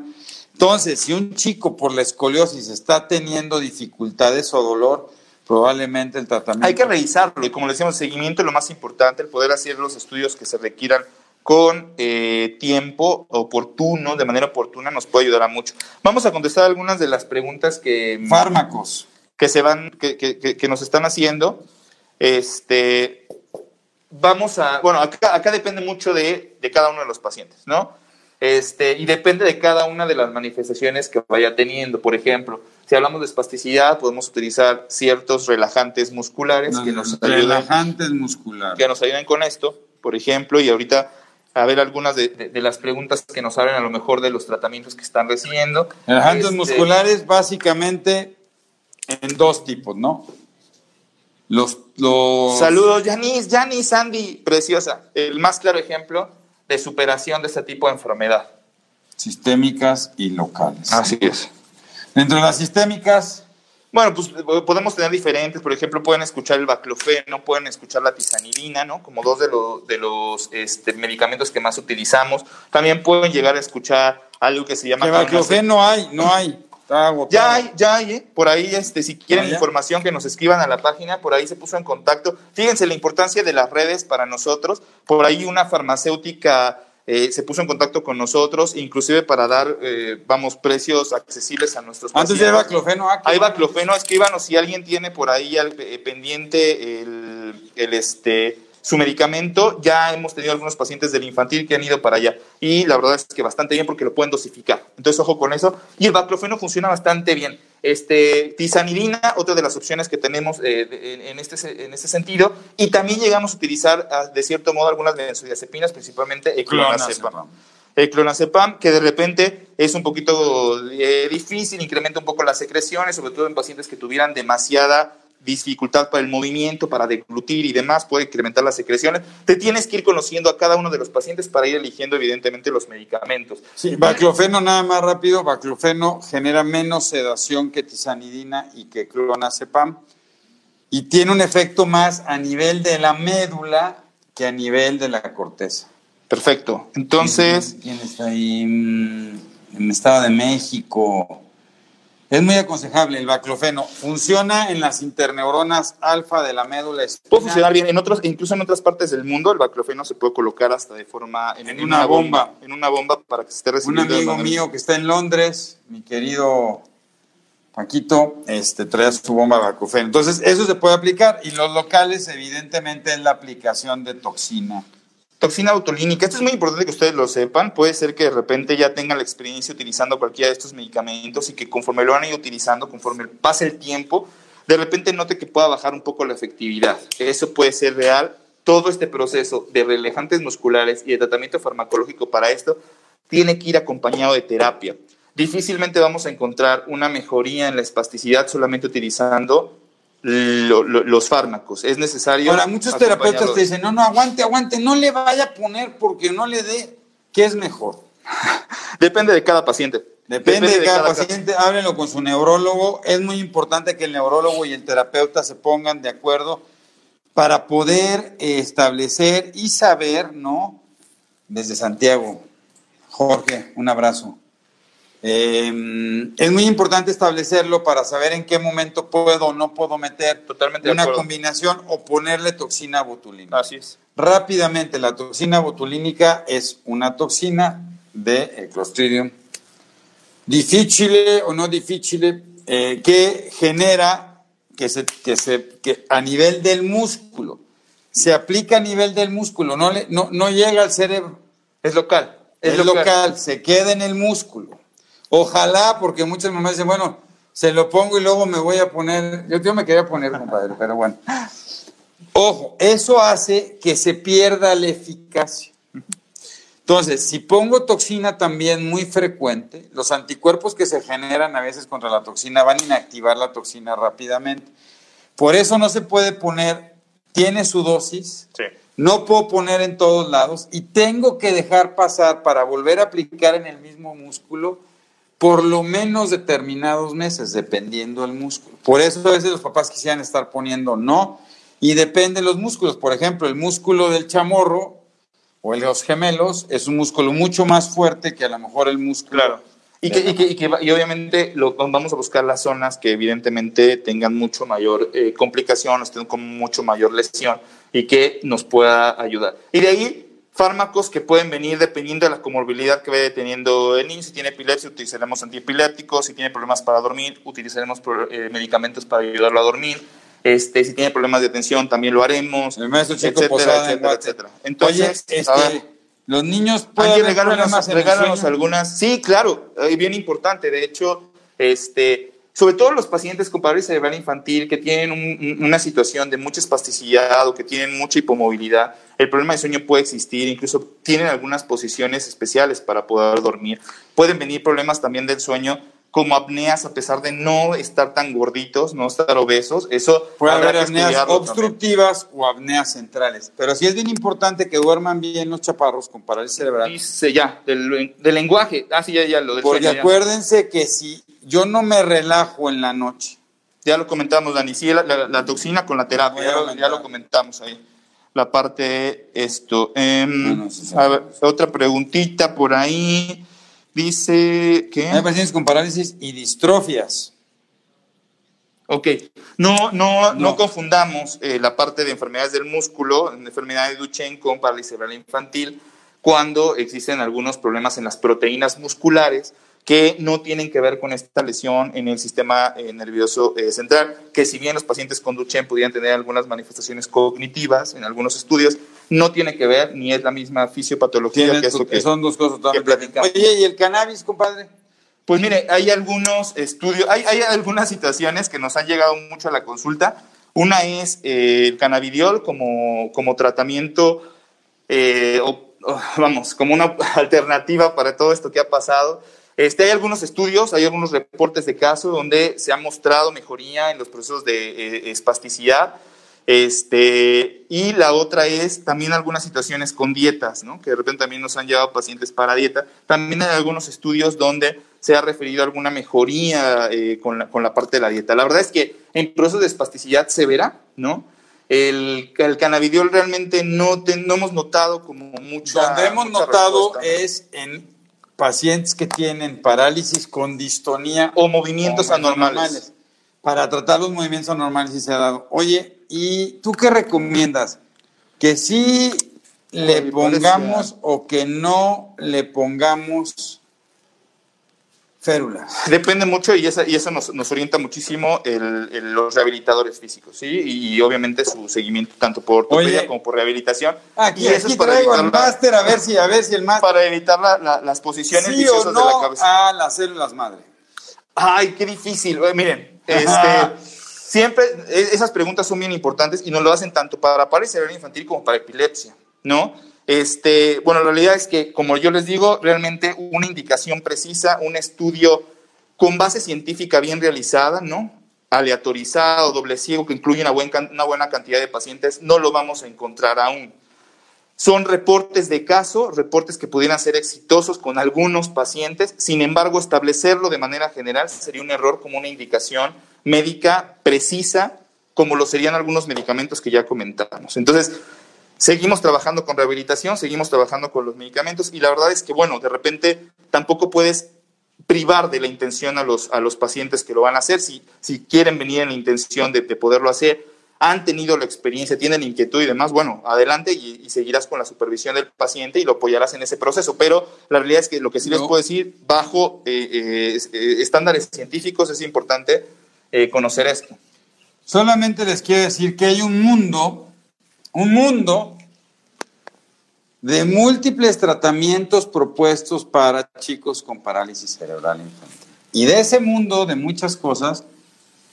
Entonces, si un chico por la escoliosis está teniendo dificultades o dolor, probablemente el tratamiento... Hay que revisarlo y como le decíamos, seguimiento es lo más importante, el poder hacer los estudios que se requieran con eh, tiempo oportuno, de manera oportuna, nos puede ayudar a mucho. Vamos a contestar algunas de las preguntas que, Fármacos. que se van, que, que- que- que nos están haciendo. Este, vamos a, bueno, acá, acá depende mucho de, de cada uno de los pacientes, ¿no? Este, y depende de cada una de las manifestaciones que vaya teniendo. Por ejemplo, si hablamos de espasticidad, podemos utilizar ciertos relajantes musculares que nos Relajantes musculares. que nos ayuden con esto, por ejemplo, y ahorita a ver algunas de, de- de las preguntas que nos hablan a lo mejor de los tratamientos que están recibiendo. Relajantes Este, musculares básicamente en dos tipos, ¿no? Los, los Saludos, Yanis, Yanis, Andy, preciosa. El más claro ejemplo de superación de este tipo de enfermedad. sistémicas y locales. es. Dentro de las sistémicas, Bueno, pues podemos tener diferentes, por ejemplo, pueden escuchar el baclofeno, pueden escuchar la tizanidina, ¿no? Como dos de, los de los este, medicamentos que más utilizamos. También pueden llegar a escuchar algo que se llama... que baclofeno no hay, no hay. Está agotado. Ya hay, ya hay, ¿eh? Por ahí, este, si quieren Ah, información, que nos escriban a la página, por ahí se puso en contacto. Fíjense la importancia de las redes para nosotros. Por ahí una farmacéutica eh, se puso en contacto con nosotros, inclusive para dar, eh, vamos, precios accesibles a nuestros Antes ya hay pacientes. baclofeno. ah, Hay baclofeno, escríbanos si alguien tiene por ahí al- eh, pendiente el, el, este, su medicamento. Ya hemos tenido algunos pacientes del infantil que han ido para allá. Y la verdad es que bastante bien porque lo pueden dosificar. Entonces, ojo con eso. Y el baclofeno funciona bastante bien. Este, tizanidina, otra de las opciones que tenemos eh, en, este, en este sentido. Y también llegamos a utilizar, ah, de cierto modo, algunas benzodiazepinas, principalmente clonazepam. Clonazepam. El clonazepam, que de repente es un poquito eh, difícil, incrementa un poco las secreciones, sobre todo en pacientes que tuvieran demasiada dificultad para el movimiento, para deglutir y demás, puede incrementar las secreciones. Te tienes que ir conociendo a cada uno de los pacientes para ir eligiendo, evidentemente, los medicamentos. Sí, baclofeno nada más rápido, baclofeno genera menos sedación que tizanidina y que clonazepam y tiene un efecto más a nivel de la médula que a nivel de la corteza. Perfecto. Entonces, ¿quién está ahí? Mm, En el Estado de México. Es muy aconsejable el baclofeno. Funciona en las interneuronas alfa de la médula espinal. Puede funcionar bien. En otros, incluso en otras partes del mundo, el baclofeno se puede colocar hasta de forma en, En una bomba. En una bomba para que se esté Un recibiendo. de amigo mío que está en Londres, mi querido Paquito, este, trae su bomba de baclofeno. Entonces, eso se puede aplicar. Y los locales, evidentemente, es la aplicación de toxina. Toxina botulínica. Esto es muy importante que ustedes lo sepan. Puede ser que de repente ya tengan la experiencia utilizando cualquiera de estos medicamentos y que conforme lo a ir utilizando, conforme pase el tiempo, de repente note que pueda bajar un poco la efectividad. Eso puede ser real. Todo este proceso de relajantes musculares y de tratamiento farmacológico para esto tiene que ir acompañado de terapia. Difícilmente vamos a encontrar una mejoría en la espasticidad solamente utilizando lo- lo- los fármacos. Es necesario. Ahora, muchos terapeutas te dicen, no, no, aguante, aguante, no le vaya a poner porque no le dé. ¿Qué es mejor? Depende de cada paciente. Depende, de cada paciente, háblenlo con su neurólogo. Es muy importante que el neurólogo y el terapeuta se pongan de acuerdo para poder establecer y saber, ¿no? Desde Santiago. Jorge, un abrazo. Eh, es muy importante establecerlo para saber en qué momento puedo o no pudo meter Totalmente una combinación o ponerle toxina botulínica. Así es. Rápidamente, la toxina botulínica es una toxina de Clostridium difficile o no difficile eh, que genera que se, que se que a nivel del músculo se aplica a nivel del músculo, no, le, no, no llega al cerebro, Es local. es, local. se queda en el músculo. Ojalá, porque muchas mamás dicen, bueno, se lo pongo y luego me voy a poner, yo, yo me quería poner, compadre, pero bueno. Ojo, eso hace que se pierda la eficacia. Entonces, si pongo toxina también muy frecuente, los anticuerpos que se generan a veces contra la toxina van a inactivar la toxina rápidamente. Por eso no se puede poner, tiene su dosis, Sí. no puedo poner en todos lados y tengo que dejar pasar para volver a aplicar en el mismo músculo por lo menos determinados meses, dependiendo del músculo. Por eso a veces los papás quisieran estar poniendo no y depende de los músculos. Por ejemplo, el músculo del chamorro o el de los gemelos es un músculo mucho más fuerte que a lo mejor el músculo. Claro. Y, que, y, que, y, que, y obviamente lo, vamos a buscar las zonas que evidentemente tengan mucho mayor eh, complicación, estén con mucho mayor lesión y que nos pueda ayudar. Y de ahí fármacos que pueden venir dependiendo de la comorbilidad que vaya teniendo el niño. Si tiene epilepsia, utilizaremos antiepilépticos. Si tiene problemas para dormir, utilizaremos eh, medicamentos para ayudarlo a dormir. Este, si tiene problemas de atención, también lo haremos. El maestro Chico etcétera, Posada etcétera, etcétera. Entonces, Oye, a ver. este, los niños pueden regálanos, algunas. Sí, claro, eh, bien importante. De hecho, este, sobre todo los pacientes con parálisis cerebral infantil que tienen un- un- una situación de mucha espasticidad o que tienen mucha hipomovilidad, el problema de sueño puede existir, incluso tienen algunas posiciones especiales para poder dormir. Pueden venir problemas también del sueño como apneas a pesar de no estar tan gorditos, no estar obesos. Eso Puede haber apneas también. obstructivas o apneas centrales. Pero sí es bien importante que duerman bien los chaparros con parálisis cerebral. Dice ya, del, del lenguaje. Ah, sí, ya, ya, lo del Porque sueño, ya. acuérdense que si yo no me relajo en la noche, Ya lo comentamos, Dani. Sí, la, la- la toxina con la terapia, ya, lo- aumentar. ya lo comentamos ahí. La parte de esto. Em, Bueno, sí, sí. a ver, otra preguntita por ahí. Dice que. hay pacientes con parálisis y distrofias. Ok. No, no, no, No. confundamos eh, la parte de enfermedades del músculo, en enfermedad de Duchenne con parálisis cerebral infantil, cuando existen algunos problemas en las proteínas musculares que no tienen que ver con esta lesión en el sistema eh, nervioso eh, central, que si bien los pacientes con Duchenne pudieran tener algunas manifestaciones cognitivas en algunos estudios, no tiene que ver ni es la misma fisiopatología que eso que, son dos cosas que platicamos. Oye, ¿y el cannabis, compadre? pues mire, hay algunos estudios, hay, hay algunas situaciones que nos han llegado mucho a la consulta. Una es eh, el cannabidiol como, como tratamiento, eh, o- o, vamos, como una alternativa para todo esto que ha pasado. Este, hay algunos estudios, hay algunos reportes de caso donde se ha mostrado mejoría en los procesos de eh, espasticidad. Este, y la otra es también algunas situaciones con dietas, ¿no? que de repente también nos han llevado pacientes para dieta. También hay algunos estudios donde se ha referido a alguna mejoría eh, con, la, con la parte de la dieta. La verdad es que en procesos de espasticidad severa, ¿no? El, el cannabidiol realmente no, te- no hemos notado como mucha. Donde hemos notado respuesta. es en pacientes que tienen parálisis con distonía o movimientos anormales. Para tratar los movimientos anormales y se ha dado. Oye, ¿y tú qué recomiendas? Que sí le pongamos o que no le pongamos férula. Depende mucho y, esa, y eso nos, nos orienta muchísimo el, los rehabilitadores físicos, ¿sí? Y, obviamente su seguimiento tanto por ortopedia como por rehabilitación. Aquí, y eso aquí traigo el máster a ver si a ver si el máster para evitar la, las posiciones sí o no de la cabeza. a las células madre. Ay, qué difícil. Miren, este siempre e, esas preguntas son bien importantes y nos lo hacen tanto para parálisis cerebral infantil como para epilepsia, ¿no? Este, bueno, la realidad es que, como yo les digo, realmente una indicación precisa, un estudio con base científica bien realizada, ¿no? Aleatorizado, doble ciego, que incluye una una buena cantidad de pacientes, no lo vamos a encontrar aún. Son reportes de caso, reportes que pudieran ser exitosos con algunos pacientes, sin embargo, establecerlo de manera general sería un error como una indicación médica precisa, como lo serían algunos medicamentos que ya comentamos. Entonces, Seguimos trabajando con rehabilitación, seguimos trabajando con los medicamentos y la verdad es que, bueno, de repente tampoco puedes privar de la intención a los, a los pacientes que lo van a hacer. Si, si quieren venir en la intención de, poderlo hacer, han tenido la experiencia, tienen inquietud y demás, bueno, adelante y, seguirás con la supervisión del paciente y lo apoyarás en ese proceso. Pero la realidad es que lo que sí les puedo decir, bajo eh, eh, eh, estándares científicos es importante conocer esto. Solamente les quiero decir que hay un mundo un mundo de múltiples tratamientos propuestos para chicos con parálisis cerebral infantil. Y de ese mundo de muchas cosas,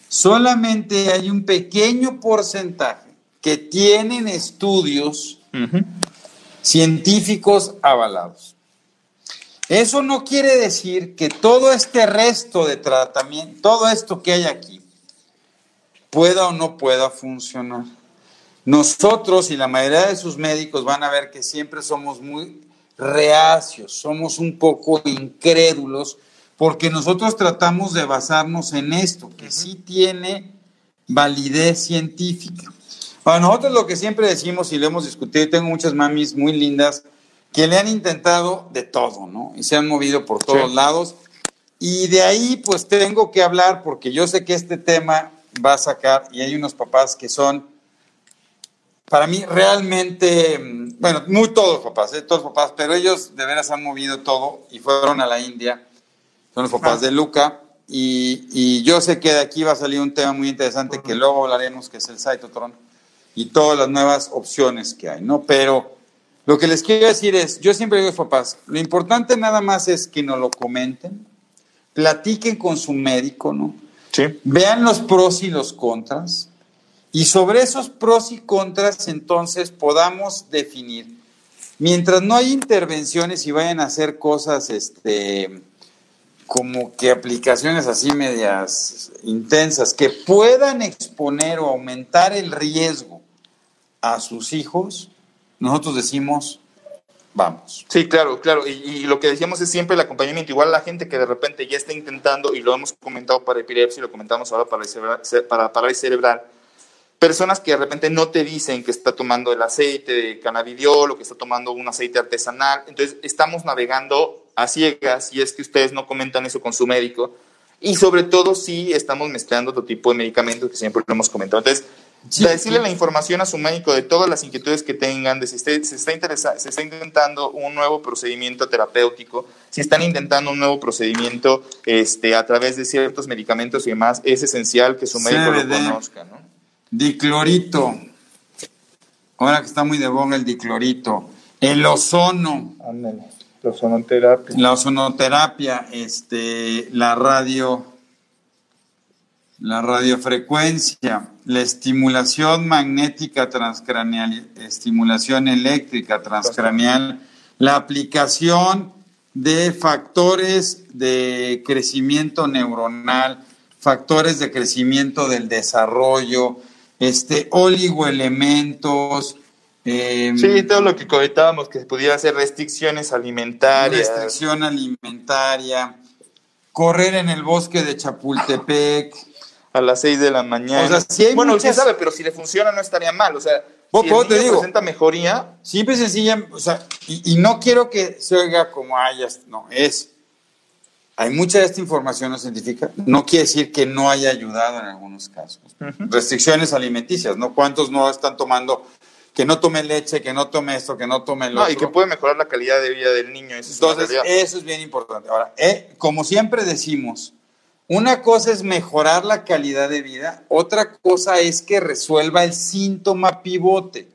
solamente hay un pequeño porcentaje que tienen estudios científicos avalados. Eso no quiere decir que todo este resto de tratamiento, todo esto que hay aquí, pueda o no pueda funcionar. Nosotros y la mayoría de sus médicos van a ver que siempre somos muy reacios, somos un poco incrédulos, porque nosotros tratamos de basarnos en esto, que sí tiene validez científica. Para nosotros lo que siempre decimos y lo hemos discutido, y tengo muchas mamis muy lindas que le han intentado de todo, ¿no? Y se han movido por todos lados. Y de ahí pues tengo que hablar porque yo sé que este tema va a sacar, y hay unos papás que son para mí realmente, bueno, muy todos los papás, ¿eh? todos los papás, pero ellos de veras han movido todo y fueron a la India, son los papás de Luca, y, yo sé que de aquí va a salir un tema muy interesante que luego hablaremos, que es el Cytotron, y todas las nuevas opciones que hay, ¿no? Pero lo que les quiero decir es, yo siempre digo a los papás, lo importante nada más es que nos lo comenten, platiquen con su médico, ¿no? Sí. Vean los pros y los contras, y sobre esos pros y contras, entonces podamos definir. Mientras no hay intervenciones y vayan a hacer cosas, este, como que aplicaciones así medias intensas, que puedan exponer o aumentar el riesgo a sus hijos, nosotros decimos, vamos. Sí, claro, claro. Y, lo que decíamos es siempre el acompañamiento. Igual la gente que de repente ya está intentando, y lo hemos comentado para epilepsia, y lo comentamos ahora para, para parálisis cerebral, personas que de repente no te dicen que está tomando el aceite de cannabidiol o que está tomando un aceite artesanal. Entonces, estamos navegando a ciegas y es que ustedes no comentan eso con su médico. Y sobre todo si estamos mezclando otro tipo de medicamentos que siempre lo hemos comentado. Entonces, decirle la información a su médico de todas las inquietudes que tengan, de si se, está se está intentando un nuevo procedimiento terapéutico, si están intentando un nuevo procedimiento este, a través de ciertos medicamentos y demás, es esencial que su médico lo conozca. ¿no? Diclorito. Ahora que está muy de boga el diclorito. El ozono. La ozonoterapia. La ozonoterapia, este, la radio, la radiofrecuencia, la estimulación magnética transcraneal, estimulación eléctrica transcraneal, la aplicación de factores de crecimiento neuronal, factores de crecimiento del desarrollo, este, oligoelementos. Eh, sí, todo lo que comentábamos, que pudiera ser restricciones alimentarias. Restricción alimentaria, correr en el bosque de Chapultepec. A las 6 de la mañana. O sea, bueno, usted sabe, pero si le funciona no estaría mal. O sea, Vos- si el te digo. presenta mejoría, Simple y sencilla, o sea, y, y no quiero que se oiga como hayas, no, es. Hay mucha de esta información no científica, no quiere decir que no haya ayudado en algunos casos. Restricciones alimenticias, ¿no? ¿Cuántos no están tomando, que no tome leche, que no tome esto, que no tome lo no, otro? y que puede mejorar la calidad de vida del niño. Eso es Entonces, realidad. eso es bien importante. Ahora, eh, como siempre decimos, una cosa es mejorar la calidad de vida, otra cosa es que resuelva el síntoma pivote.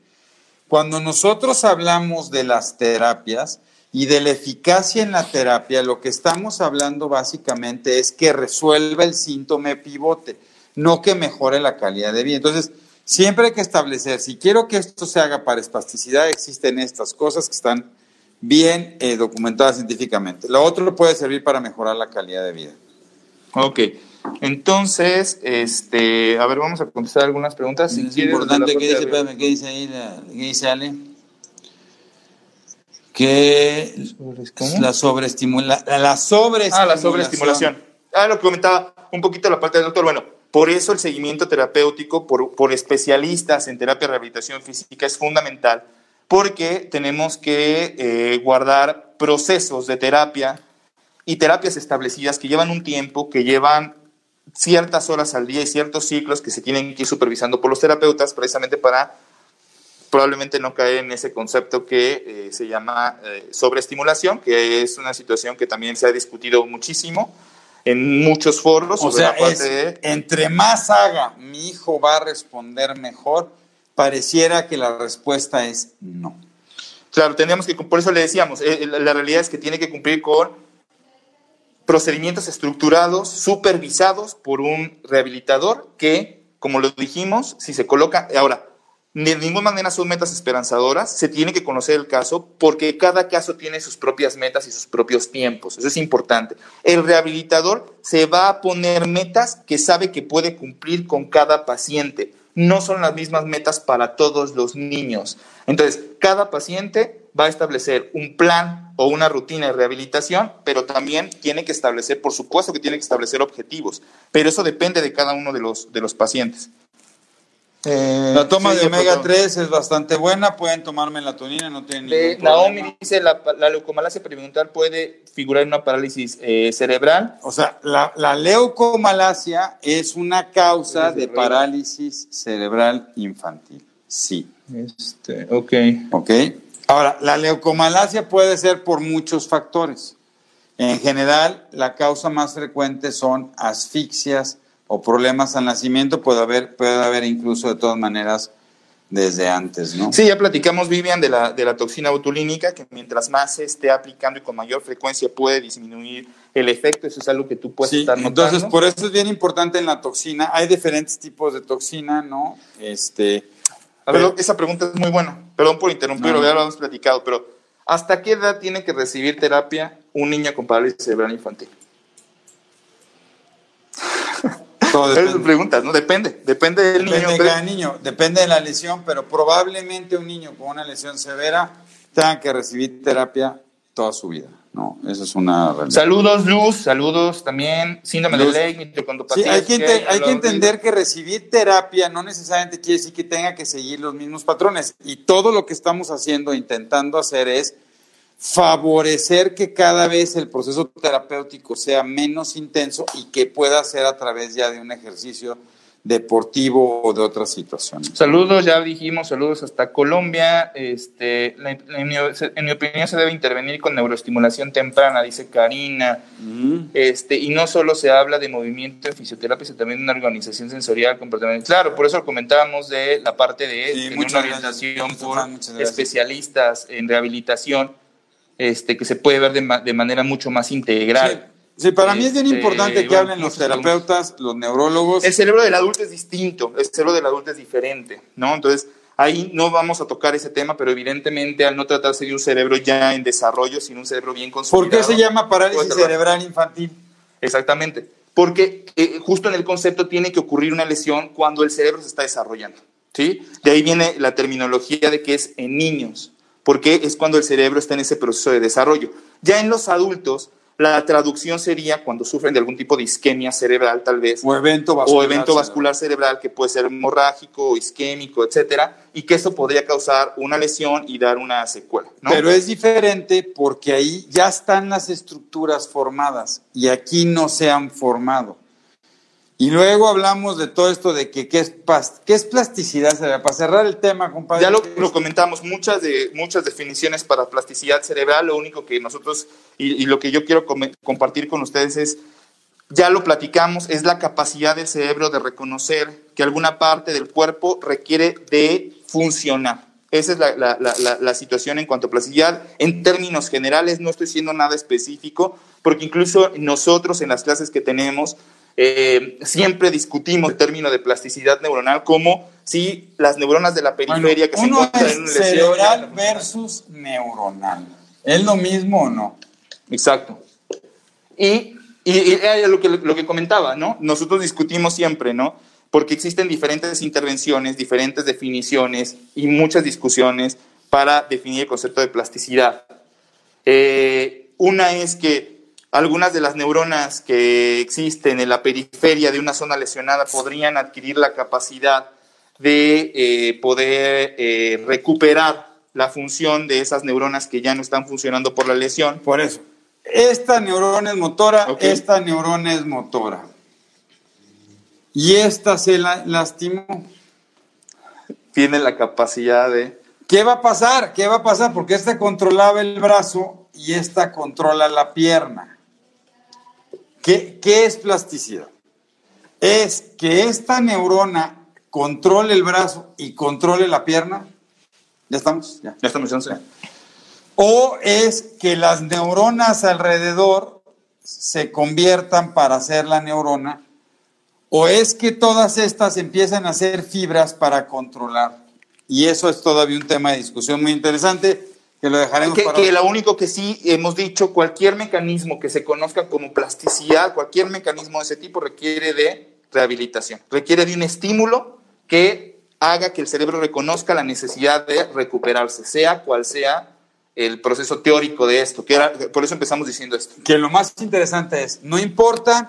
Cuando nosotros hablamos de las terapias y de la eficacia en la terapia, lo que estamos hablando básicamente es que resuelva el síntoma pivote, no que mejore la calidad de vida. Entonces, siempre hay que establecer, si quiero que esto se haga para espasticidad, existen estas cosas que están bien eh, documentadas científicamente. Lo otro puede servir para mejorar la calidad de vida. Ok. Entonces, este, a ver, vamos a contestar algunas preguntas. Si es importante, ¿qué dice, ¿qué dice ahí, la- qué dice Ale? Que ¿Cómo? la sobreestimula, la sobreestimulación. Ah, la sobreestimulación. Ah, lo que comentaba un poquito la parte del doctor. Bueno, por eso el seguimiento terapéutico por, por especialistas en terapia y rehabilitación física es fundamental, porque tenemos que eh, guardar procesos de terapia y terapias establecidas que llevan un tiempo, que llevan ciertas horas al día y ciertos ciclos que se tienen que ir supervisando por los terapeutas precisamente para probablemente no caer en ese concepto que eh, se llama eh, sobreestimulación, que es una situación que también se ha discutido muchísimo en muchos foros O sobre sea, la parte es, de... entre más haga, mi hijo va a responder mejor. Pareciera que la respuesta es no. Claro, tendríamos que, por eso le decíamos, eh, la la realidad es que tiene que cumplir con procedimientos estructurados, supervisados por un rehabilitador que, como lo dijimos, si se coloca, ahora, de ninguna manera son metas esperanzadoras, se tiene que conocer el caso porque cada caso tiene sus propias metas y sus propios tiempos, eso es importante. El rehabilitador se va a poner metas que sabe que puede cumplir con cada paciente, no son las mismas metas para todos los niños. Entonces, cada paciente va a establecer un plan o una rutina de rehabilitación, pero también tiene que establecer, por supuesto que tiene que establecer objetivos, pero eso depende de cada uno de los, de los pacientes. La toma Sí, de omega creo- 3 es bastante buena. Pueden tomar melatonina, no tienen De- ningún problema. Naomi dice, la, la leucomalacia perimental puede figurar en una parálisis eh, cerebral. O sea, la, la leucomalacia es una causa de parálisis cerebral infantil. Sí. Este, ok. ¿Ok? Ahora, la leucomalacia puede ser por muchos factores. En general, la causa más frecuente son asfixias o problemas al nacimiento. Puede haber, puede haber incluso de todas maneras desde antes, ¿no? Sí, ya platicamos, Vivian, de la, de la toxina botulínica, que mientras más se esté aplicando y con mayor frecuencia puede disminuir el efecto. Eso es algo que tú puedes Sí, estar notando. entonces por eso es bien importante en la toxina. Hay diferentes tipos de toxina, ¿no? Este, A ver, pero- esa pregunta es muy buena. Perdón por interrumpirlo, No. ya lo hemos platicado, pero ¿hasta qué edad tiene que recibir terapia un niño con parálisis cerebral infantil? Todo depende. preguntas, ¿no? Depende, depende del Depende niño. de pero- cada niño, depende de la lesión, pero probablemente un niño con una lesión severa tenga que recibir terapia toda su vida, ¿no? Eso es una realidad. Saludos, Luz, saludos también. Síndrome Luz. de Lake, Sí, hay que, ente- hay que entender que recibir terapia no necesariamente quiere decir que tenga que seguir los mismos patrones. Y todo lo que estamos haciendo, intentando hacer es favorecer que cada vez el proceso terapéutico sea menos intenso y que pueda ser a través ya de un ejercicio deportivo o de otras situaciones. Saludos, ya dijimos, saludos hasta Colombia. Este, en, mi, en mi opinión se debe intervenir con neuroestimulación temprana, dice Karina. Este, y no solo se habla de movimiento en fisioterapia, sino también de una organización sensorial comportamental. Claro, por eso comentábamos de la parte de Sí, tener una orientación por gracias, gracias. especialistas en rehabilitación, este, que se puede ver de, ma- de manera mucho más integral. Sí, sí, para mí es bien Este, importante que bueno, hablen los terapeutas, los neurólogos. El cerebro del adulto es distinto, el cerebro del adulto es diferente, ¿no? Entonces, ahí no vamos a tocar ese tema, pero evidentemente al no tratarse de un cerebro ya en desarrollo, sino un cerebro bien ¿Por consolidado. qué se llama parálisis cerebral infantil? Exactamente, porque eh, justo en el concepto tiene que ocurrir una lesión cuando el cerebro se está desarrollando, ¿sí? De ahí viene la terminología de que es en niños, porque es cuando el cerebro está en ese proceso de desarrollo. Ya en los adultos, La traducción sería cuando sufren de algún tipo de isquemia cerebral, tal vez. O evento vascular. O evento vascular cerebral que puede ser hemorrágico, isquémico, etcétera, y que eso podría causar una lesión y dar una secuela. ¿no? Pero es diferente porque ahí ya están las estructuras formadas y aquí no se han formado. Y luego hablamos de todo esto de que qué es, qué es plasticidad cerebral. Para cerrar el tema, compadre. Ya lo, lo, comentamos, muchas, de, muchas definiciones para plasticidad cerebral. Lo único que nosotros, y, y lo que yo quiero com compartir con ustedes es, ya lo platicamos, es la capacidad del cerebro de reconocer que alguna parte del cuerpo requiere de funcionar. Esa es la, la, la, la, situación en cuanto a plasticidad. En términos generales, no estoy siendo nada específico, porque incluso nosotros en las clases que tenemos, eh, siempre discutimos el término de plasticidad neuronal como si las neuronas de la periferia bueno, que se uno encuentran es en una lesión. cerebral versus neuronal. ¿Es lo mismo o no? Exacto. Y, y, lo que, lo que comentaba, ¿no? Nosotros discutimos siempre, ¿no? Porque existen diferentes intervenciones, diferentes definiciones y muchas discusiones para definir el concepto de plasticidad. Eh, una es que algunas de las neuronas que existen en la periferia de una zona lesionada podrían adquirir la capacidad de eh, poder eh, recuperar la función de esas neuronas que ya no están funcionando por la lesión. Por eso. Esta neurona es motora, esta neurona es motora. Y esta se la lastimó. Tienen la capacidad de... ¿Qué va a pasar? ¿Qué va a pasar? Porque esta controlaba el brazo y esta controla la pierna. ¿Qué, qué es plasticidad? Es que esta neurona controle el brazo y controle la pierna. ¿Ya estamos? Ya. Ya estamos diciendo, O es que las neuronas alrededor se conviertan para ser la neurona. O es que todas estas empiezan a ser fibras para controlar. Y eso es todavía un tema de discusión muy interesante que lo dejaremos Que, para que lo único que sí hemos dicho, cualquier mecanismo que se conozca como plasticidad, cualquier mecanismo de ese tipo requiere de rehabilitación, requiere de un estímulo que haga que el cerebro reconozca la necesidad de recuperarse, sea cual sea el proceso teórico de esto, que era, por eso empezamos diciendo esto. que lo más interesante es, no importa,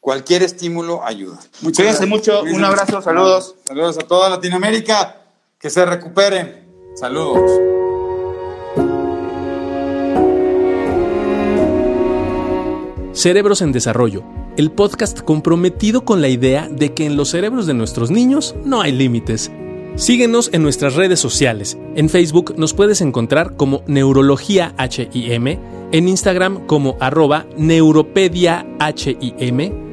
cualquier estímulo ayuda. Muchas Cuídense gracias. mucho, un abrazo, saludos. Saludos a toda Latinoamérica, que se recuperen. Saludos. Cerebros en Desarrollo, el podcast comprometido con la idea de que en los cerebros de nuestros niños no hay límites. Síguenos en nuestras redes sociales. En Facebook nos puedes encontrar como Neurología HIM, en Instagram como arroba Neuropedia HIM,